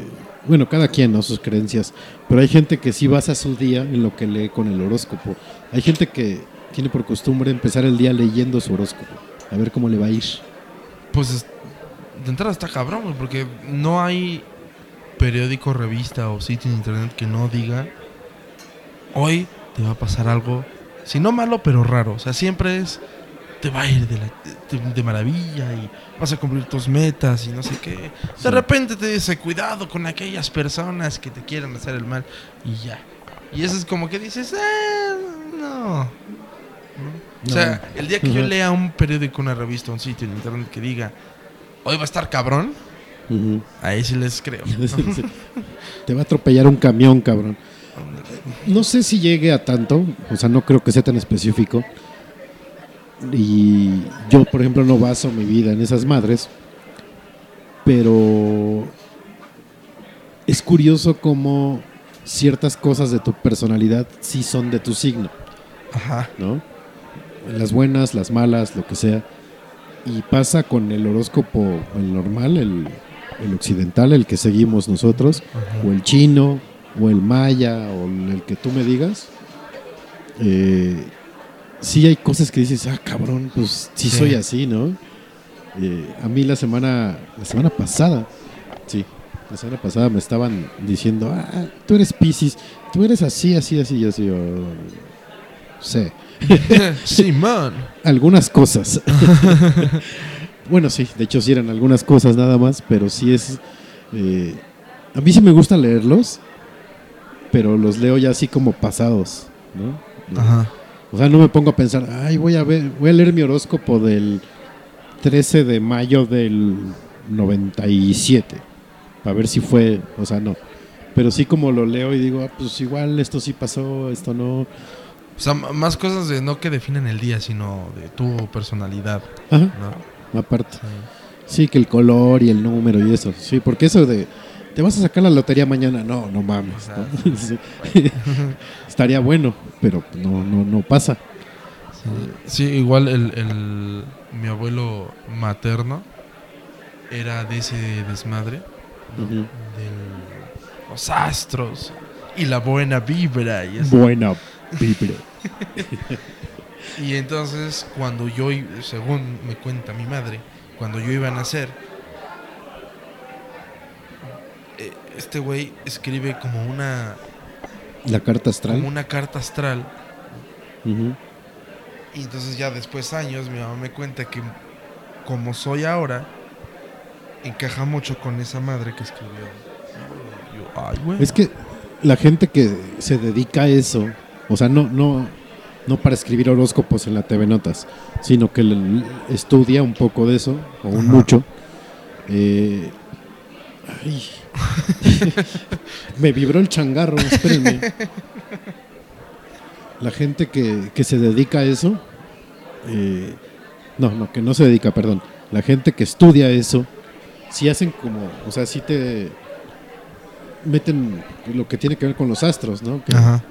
bueno, cada quien, ¿no? Sus creencias, pero hay gente que sí basa su día en lo que lee con el horóscopo. Hay gente que tiene por costumbre empezar el día leyendo su horóscopo, a ver cómo le va a ir. Pues es- de entrada está cabrón, porque no hay periódico, revista o sitio en internet que no diga hoy te va a pasar algo, si no malo, pero raro. O sea, siempre es te va a ir de, la- de- de maravilla y vas a cumplir tus metas y no sé qué. De repente te dice cuidado con aquellas personas que te quieran hacer el mal y ya. Y eso es como que dices, "Eh, no. ¿No? O sea, el día que yo lea un periódico, una revista, un sitio en internet que diga hoy va a estar cabrón, Ahí sí les creo. Te va a atropellar un camión, cabrón. No sé si llegue a tanto, o sea, no creo que sea tan específico. Y yo, por ejemplo, no baso mi vida en esas madres, pero es curioso cómo ciertas cosas de tu personalidad sí son de tu signo, Ajá. ¿no? Las buenas, las malas, lo que sea. Y pasa con el horóscopo, el normal, el, el occidental, el que seguimos nosotros, o el chino, o el maya, o el que tú me digas. Eh, sí hay cosas que dices, ah, cabrón, pues sí, Sí. soy así, ¿no? Eh, a mí la semana, la semana pasada, sí, la semana pasada me estaban diciendo, ah, tú eres Pisces, tú eres así, así, así, así. yo, sé Simón. algunas cosas. bueno, sí, de hecho sí eran algunas cosas nada más, pero sí es... eh, a mí sí me gusta leerlos, pero los leo ya así como pasados, ¿no? Ajá. O sea, no me pongo a pensar, ay, voy a ver, voy a leer mi horóscopo del 13 de mayo del 97, para ver si fue, o sea, no. Pero sí como lo leo y digo, ah, pues igual esto sí pasó, esto no. O sea, más cosas de no que definen el día, sino de tu personalidad, Ajá, ¿no? Aparte. Sí, que el color y el número y eso. Sí, porque eso de te vas a sacar la lotería mañana, no, no mames. ¿no? Sí. Estaría bueno, pero no, no, no pasa. Sí, igual el, el- mi abuelo materno era de ese desmadre Ujú. de los astros y la buena vibra y eso. Buena Biblia. Y entonces cuando yo, según me cuenta mi madre, cuando yo iba a nacer, eh, este güey escribe como una, La carta astral. como una carta astral. Y entonces ya después años mi mamá me cuenta que como soy ahora, encaja mucho con esa madre que escribió. Y yo, ay, güey. Es que la gente que se dedica a eso, o sea, no, no, no para escribir horóscopos en la TV Notas, sino que estudia un poco de eso, o un mucho. eh, ay. Me vibró el changarro, espérenme. La gente que, que se dedica a eso, eh, no, no, que no se dedica, perdón. La gente que estudia eso, sí hacen como, o sea, sí te meten lo que tiene que ver con los astros, ¿no? Que Ajá.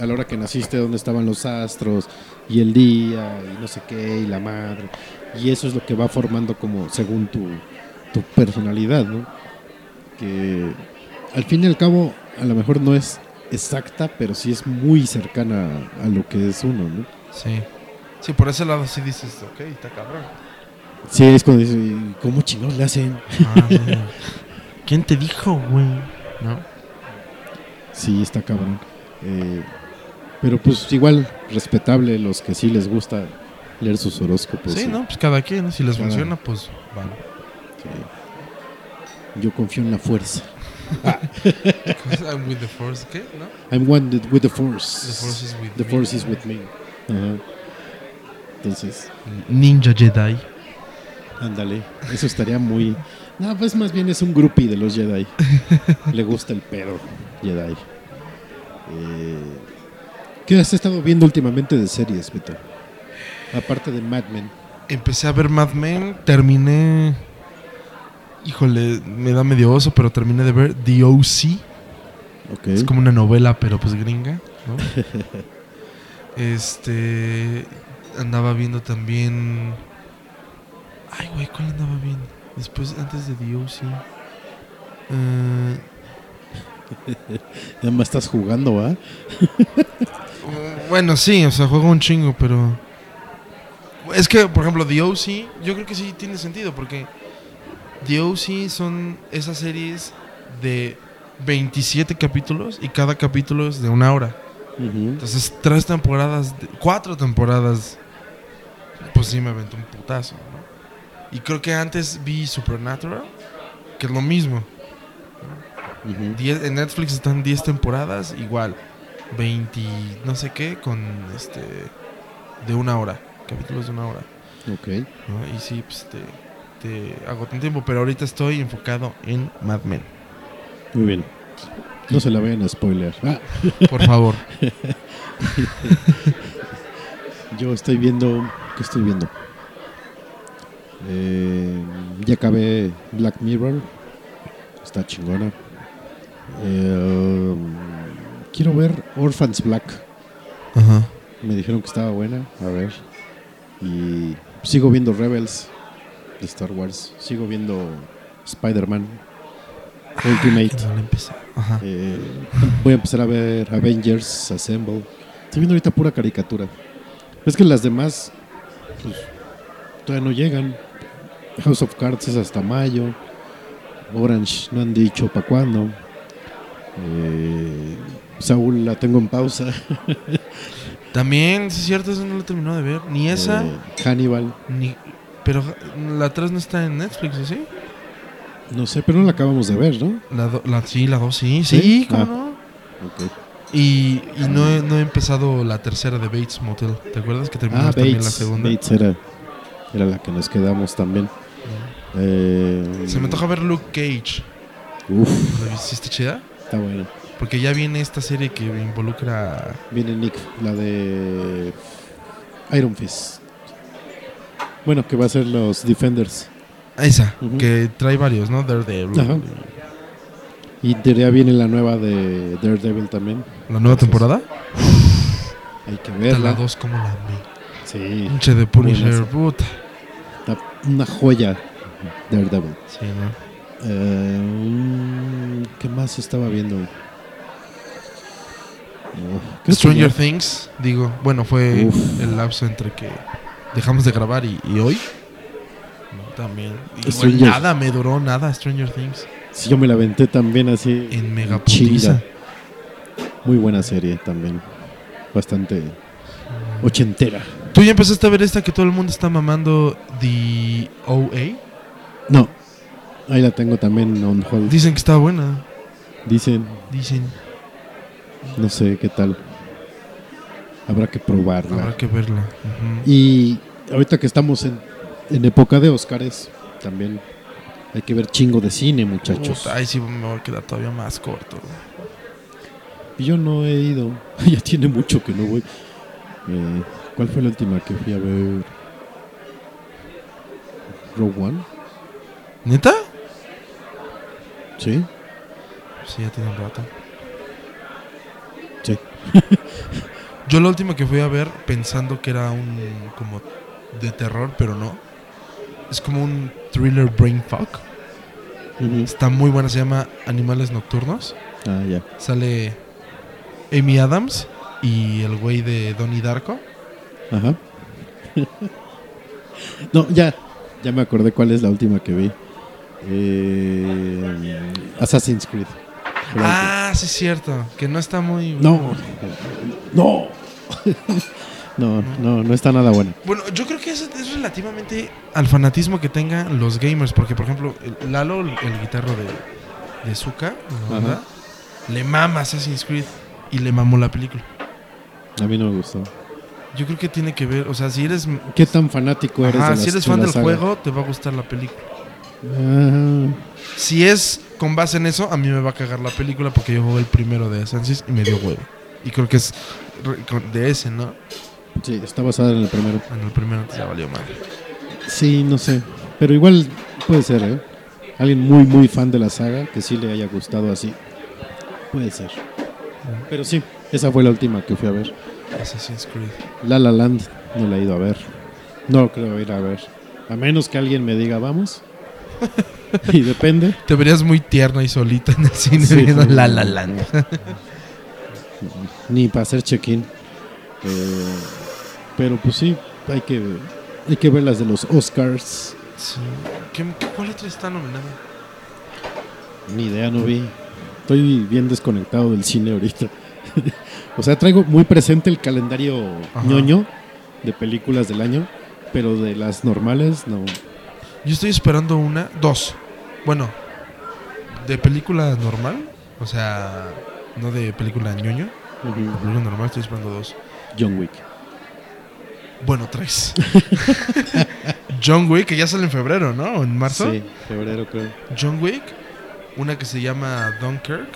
a la hora que naciste, dónde estaban los astros, y el día, y no sé qué, y la madre. Y eso es lo que va formando como según tu, tu personalidad, ¿no? Que al fin y al cabo, a lo mejor no es exacta, pero sí es muy cercana a, a lo que es uno, ¿no? Sí. Sí, por ese lado sí dices, ok, está cabrón. Sí, es cuando dices, "¿Y ¿cómo chingados le hacen? Ah. ¿Quién te dijo, güey? ¿No? Sí, está cabrón. Eh, pero pues igual, respetable los que sí les gusta leer sus horóscopos. sí, ¿no? Pues cada quien, si les Cada- funciona, pues vale. sí. Yo confío en la fuerza. I'm with the force, ¿qué? ¿No? I'm one with- the force. The force is with The me. force is with me. Entonces, Ninja Jedi. ándale. Eso estaría muy. No, pues más bien es un groupie de los Jedi. Le gusta el pedo Jedi. Eh, ¿Qué has estado viendo últimamente de series, Beto? Aparte de Mad Men. Empecé a ver Mad Men, terminé. Híjole, me da medio oso, pero terminé de ver The O.C. Es como una novela, pero pues gringa, ¿no? este. Andaba viendo también. Ay, güey, ¿cuál andaba viendo? Después, antes de The O.C. Eh, Nada más estás jugando, ¿va? bueno, sí, o sea, juego un chingo, pero. Es que, por ejemplo, The O.C. Yo creo que sí tiene sentido, porque. The O.C. son esas series de 27 capítulos y cada capítulo es de una hora. Entonces, tres temporadas, de- cuatro temporadas, pues sí me aventó un putazo. Y creo que antes vi Supernatural, que es lo mismo. Diez- en Netflix están 10 temporadas, igual, 20, no sé qué, con este, de una hora, capítulos de una hora. Ok. ¿no? Y sí, pues te, te agotó un tiempo, pero ahorita estoy enfocado en Mad Men. Muy bien. No se la vayan a spoiler. Ah, Por favor. yo estoy viendo. ¿Qué estoy viendo? Eh, ya acabé Black Mirror. Está chingona. Eh, quiero ver Orphans Black. Ajá. Me dijeron que estaba buena. A ver. Y sigo viendo Rebels de Star Wars. Sigo viendo Spider-Man Ultimate. Empecé. Ajá. Eh, voy a empezar a ver Avengers Assemble. Estoy viendo ahorita pura caricatura. Es que las demás, pues, todavía no llegan. House of Cards es hasta mayo. Orange no han dicho para cuándo. Eh, Saúl la tengo en pausa. También, es cierto, eso no lo terminó de ver. Ni esa, Eh, Hannibal. ni... Pero la 3 no está en Netflix, ¿o sí? No sé, pero no la acabamos de ver, ¿no? La, do- la sí, la 2 sí. Sí, ¿Sí? ¿cómo Ah. no? Ok. Y, y no, he, no he empezado la tercera de Bates Motel. ¿Te acuerdas que terminó Ah, también la segunda? Bates era, era la que nos quedamos también. Eh, Se me antoja ver Luke Cage. Uf, ¿La viste? ¿Está chida? está bueno. Porque ya viene esta serie que involucra... Viene Nick, la de Iron Fist. Bueno, que va a ser los Defenders. Esa, que trae varios, ¿no? Daredevil. Ajá. Y teoría viene la nueva de Daredevil también. ¿La nueva temporada? Hay que verla. la 2, como la amé. Sí, Pinche de Punisher, puta. una joya Daredevil. Sí, ¿no? Eh, ¿Qué más estaba viendo? Que Stranger. Things, digo, bueno, fue Uf. el lapso entre que dejamos de grabar y, y hoy. No, También. Stranger- nada, me duró nada Stranger Things. Sí, yo me la aventé también así. En mega. Muy buena serie también. Bastante ochentera. ¿Tú ya empezaste a ver esta que todo el mundo está mamando, The OA? No, ahí la tengo también on hold. Dicen que está buena. Dicen, Dicen, no sé qué tal. Habrá que probarla. habrá que verla. Y ahorita que estamos en, en época de Óscares, también hay que ver chingo de cine, muchachos. Ay, sí, me voy a quedar todavía más corto. Y Yo no he ido, ya tiene mucho que no voy. Eh, ¿Cuál fue la última que fui a ver? Rogue One, ¿Neta? sí, Sí, ya tiene un rato. sí. Yo la última que fui a ver pensando que era un como de terror, pero no. Es como un thriller brain fuck. Está muy buena, se llama Animales Nocturnos. Ah, ya. Sale Amy Adams y el güey de Donnie Darko. Ajá. no, ya, ya me acordé cuál es la última que vi. Eh, Assassin's Creed. Ah, sí es cierto, que no está muy. No, no. no, no, no está nada buena. Bueno, yo creo que eso es relativamente al fanatismo que tengan los gamers, porque por ejemplo, el- Lalo, el, el guitarro de, de Zuka, banda, le mama Assassin's Creed y le mamó la película. A mí no me gustó. Yo creo que tiene que ver, o sea, si eres, ¿Qué tan fanático eres ajá, de la si eres fan del saga? juego, te va a gustar la película. Si es con base en eso, a mí me va a cagar la película porque yo jugué el primero de Assassin's y me dio huevo. Y creo que es de ese, ¿no? sí, está basada en el primero. En el primero ya valió mal. Sí, no sé. Pero igual puede ser, ¿eh? Alguien muy, muy fan de la saga que sí le haya gustado así. Puede ser. Pero sí, esa fue la última que fui a ver. Assassin's Creed. La La Land no la he ido a ver. No creo ir a ver. A menos que alguien me diga, vamos. y depende. Te verías muy tierna y solita en el cine Sí, viendo sí. La La Land. Ni para hacer check-in. Eh, pero pues sí, hay que, hay que ver las de los Oscars. Sí. ¿Qué, qué- cuál otra está nominada? Ni idea, no vi. Estoy bien desconectado del cine ahorita. o sea, traigo muy presente el calendario Ajá. ñoño de películas del año, pero de las normales no. Yo estoy esperando una, dos. Bueno, de película normal, o sea, no de película ñoño. De película normal estoy esperando dos. John Wick. Bueno, tres. John Wick, que ya sale en febrero, ¿no? ¿O en marzo. Sí, febrero creo. John Wick, una que se llama Dunkirk,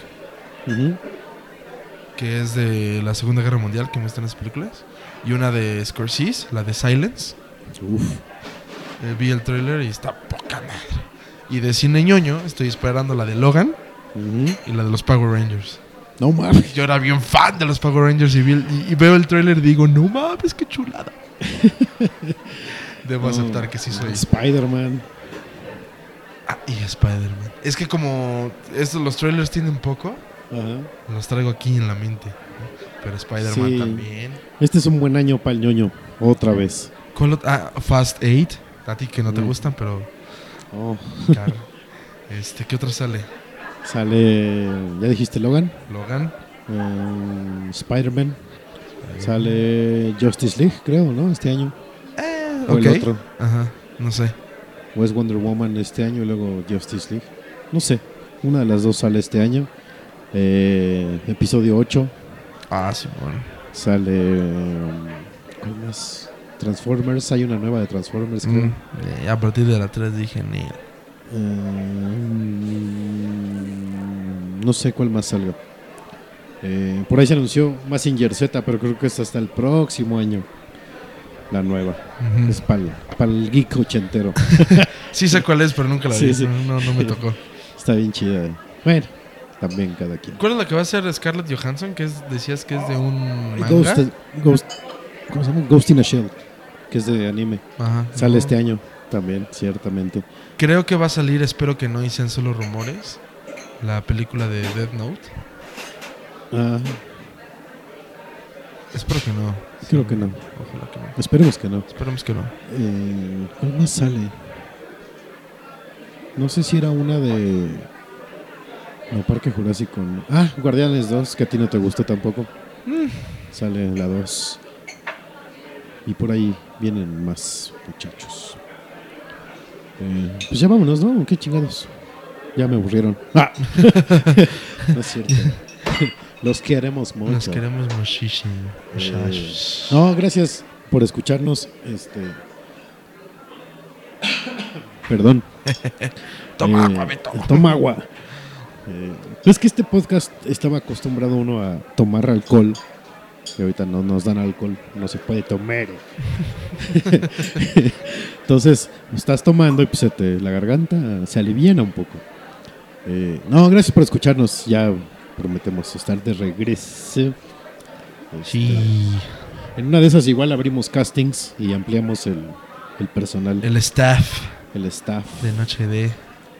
que es de la Segunda Guerra Mundial, que muestran las películas. Y una de Scorsese, la de Silence. Uf. Eh, vi el tráiler y está poca madre. Y de cine ñoño estoy esperando la de Logan y la de los Power Rangers. No mames. Yo era bien fan de los Power Rangers y, vi el- y- y veo el tráiler y digo, no mames, qué chulada. Debo No. aceptar que sí soy. Spider-Man. Ah, y Spider-Man. Es que como estos, los trailers tienen poco, Ajá. los traigo aquí en la mente. Pero Spider-Man Sí. también. Este es un buen año para el ñoño. Otra vez. ¿Cuál ot- ah, Fast 8. A ti que no te Mm. gustan, pero Oh, claro. este, ¿Qué otra sale? sale. ¿Ya dijiste Logan? Logan. Eh, Spider-Man. Sale Justice League, creo, ¿no? Este año. Eh, O el otro. Ajá, no sé. O es Wonder Woman este año y luego Justice League. No sé. Una de las dos sale este año. Eh, episodio 8. Ah, sí, bueno. Sale. um, ¿Cuál más? Transformers. Hay una nueva de Transformers, creo. Mm, eh, a partir de la 3 dije, ni. Eh, no sé cuál más salga. Eh, por ahí se anunció Massinger Z, pero creo que es hasta el próximo año. La nueva. Ujú. Es para el geek ochentero. Sí sé cuál es, pero nunca la Sí, vi. sí. No, no, me tocó. Está bien chida. Bueno, también cada quien. ¿Cuál es la que va a ser Scarlett Johansson? Que es, decías que es de un manga. Ghost, Ghost, ¿cómo se llama? Ghost in a Shell, que es de anime. Ajá. Sale No. este año también, ciertamente. Creo que va a salir, espero que no, sean solo rumores. La película de Death Note. Ah, Espero que no. creo que no. Ojalá que no. Esperemos que no. Esperemos que no. Eh, ¿Cuál más sale? No sé si era una de. No, Parque Jurásico. no. Ah, Guardianes 2, que a ti no te gustó tampoco. Sale la 2. Y por ahí vienen más muchachos. Eh, pues ya vámonos, ¿no? ¿Qué chingados? Ya me aburrieron. Ah. no es cierto. Los queremos mucho. Nos queremos muchísimo. Eh, no, gracias por escucharnos. Este. Perdón. Toma Eh, agua, Beto. Toma agua. Eh, es que este podcast estaba acostumbrado uno a tomar alcohol. Y ahorita no nos dan alcohol, no se puede tomar. Entonces, estás tomando y pues se te- la garganta se aliviana un poco. Eh, no, gracias por escucharnos. Ya prometemos estar de regreso. Este, Sí. En una de esas igual abrimos castings y ampliamos el, el personal, el, El staff staff. de Noche de.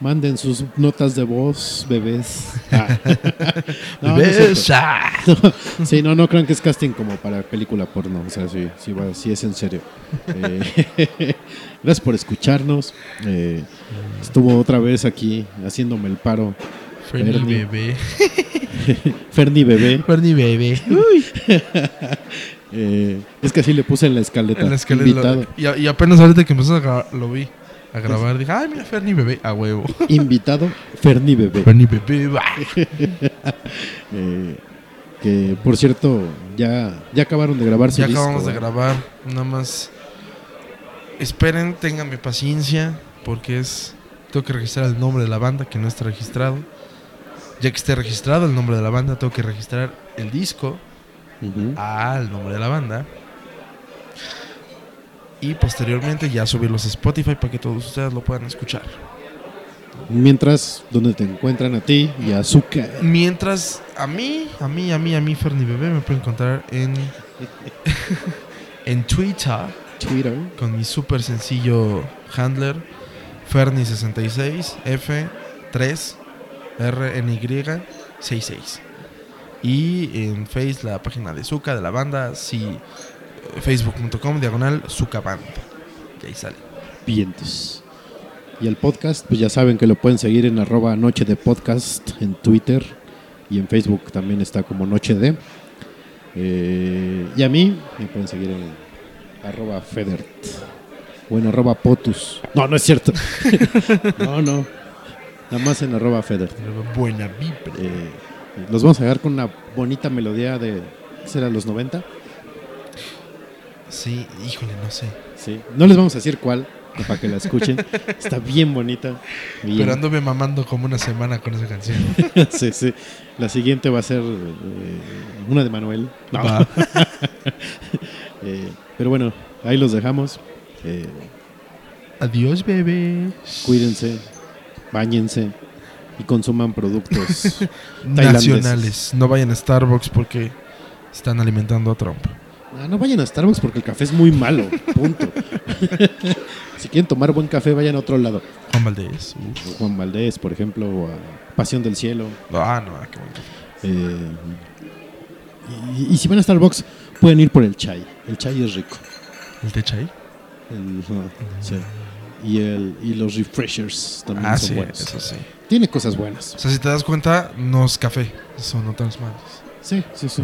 Manden sus notas de voz, bebés. Ah. No, no Bebés. cierto. Ah. Sí, no, no crean que es casting como para película porno. O sea, sí, sí, va, sí es en serio. Eh, gracias por escucharnos. Eh, estuvo otra vez aquí haciéndome el paro. Fernie Fernie. Bebé. Fernie Bebé. Fernie Bebé. Eh, es que así le puse en la escaleta. En la escalera. Invitado. Y, y apenas ahorita que empezó a gra- lo vi a grabar, dije, ay, mira, Fernie Bebé. A huevo. Invitado Fernie Bebé. Fernie Bebé. va. Eh, que por cierto, ya, ya acabaron de grabar su Ya disco, acabamos de ¿eh? grabar. Nada más. Esperen, ténganme paciencia. Porque es. Tengo que registrar el nombre de la banda que no está registrado. Ya que esté registrado el nombre de la banda, tengo que registrar el disco al nombre de la banda. Y posteriormente ya subirlos a Spotify para que todos ustedes lo puedan escuchar. Mientras, donde te encuentran a ti y a Zuka. Mientras a mí, a mí, a mí, a mí, Fernie Bebé me pueden encontrar en, en Twitter Twitter. con mi súper sencillo handler Fernie66 F3 RNY 66 y en Face la página de Zuka de la banda sí, facebook.com diagonal Zuka Band y ahí sale Vientos. Y el podcast, pues ya saben que lo pueden seguir en arroba noche de podcast en Twitter. y en Facebook también está como Noche de. Eh, y a mí me pueden seguir en arroba Federt o en arroba Potus. No, no es cierto. no, no. Nada más en arroba Federt. Buena vibra. Eh, los vamos a dejar con una bonita melodía de. ¿Será los 90? Sí, híjole, no sé. Sí. No les vamos a decir cuál, para que la escuchen. Está bien bonita. bien. Pero anduve mamando como una semana con esa canción. sí, sí. La siguiente va a ser eh, una de Manuel. No. Va. Eh, pero bueno, ahí los dejamos. Eh, Adiós, bebé. cuídense, bañense y consuman productos. Nacionales. No vayan a Starbucks porque están alimentando a Trump. Ah, no vayan a Starbucks porque el café es muy malo. Punto. si quieren tomar buen café, vayan a otro lado. Juan Valdés. uf. Juan Valdés, por ejemplo, o a Pasión del Cielo. Ah, no, qué café. Eh, y, y si van a Starbucks, pueden ir por el chai. El chai es rico. ¿El té chai? El- ajá, sí. y, el, y los refreshers también Ah, son sí, buenos. eso sí. Tiene cosas buenas. O sea, si te das cuenta, no es café, son otras manos. Sí, sí, sí.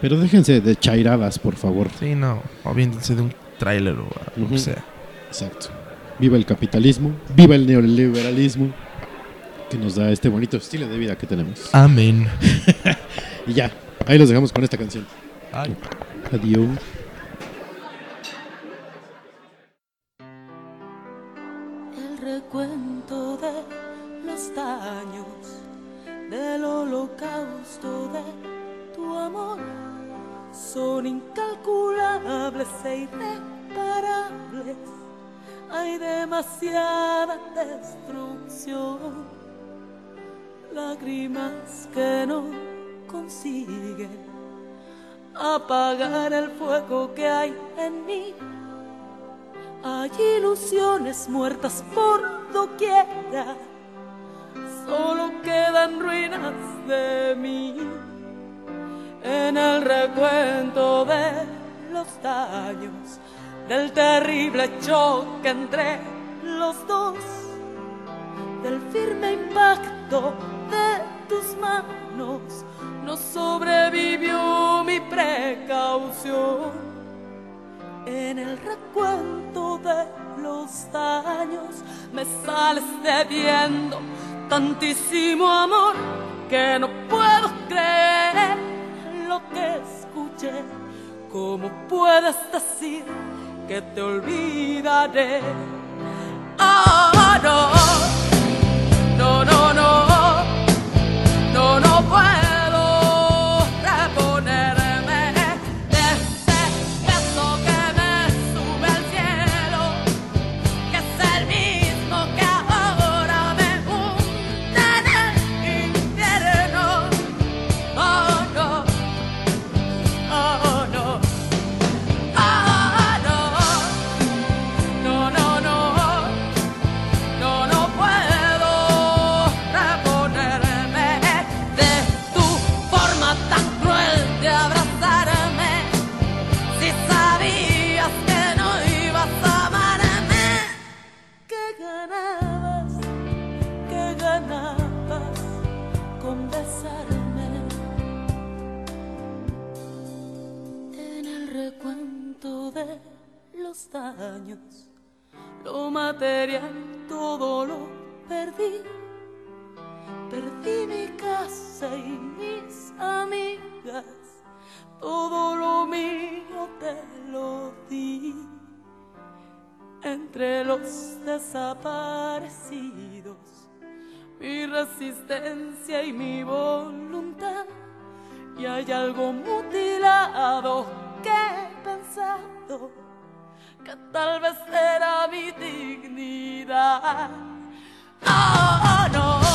Pero déjense de chairadas, por favor. Sí, no. O viéndense de un tráiler o lo que Ujú. sea. Exacto. Viva el capitalismo, viva el neoliberalismo que nos da este bonito estilo de vida que tenemos. Amén. Y ya, ahí los dejamos con esta canción. Ay. Adiós. el recuento de los daños del holocausto de amor son incalculables e irreparables. Hay demasiada destrucción, lágrimas que no consiguen apagar el fuego que hay en mí. Hay ilusiones muertas por doquiera, solo quedan ruinas de mí. En el recuento de los daños, del terrible choque entre los dos, del firme impacto de tus manos, no sobrevivió mi precaución. En el recuento de los daños me sales debiendo tantísimo amor que no puedo creer lo que escuché. ¿Cómo puedes decir que te olvidaré? Ah, no, no, no, no, no, no puedo recuento de los daños lo material todo lo perdí. Perdí mi casa y mis amigas, todo lo mío te lo di. Entre los desaparecidos, mi resistencia y mi voluntad, y hay algo mutilado que he pensado que tal vez era mi dignidad. Oh, no,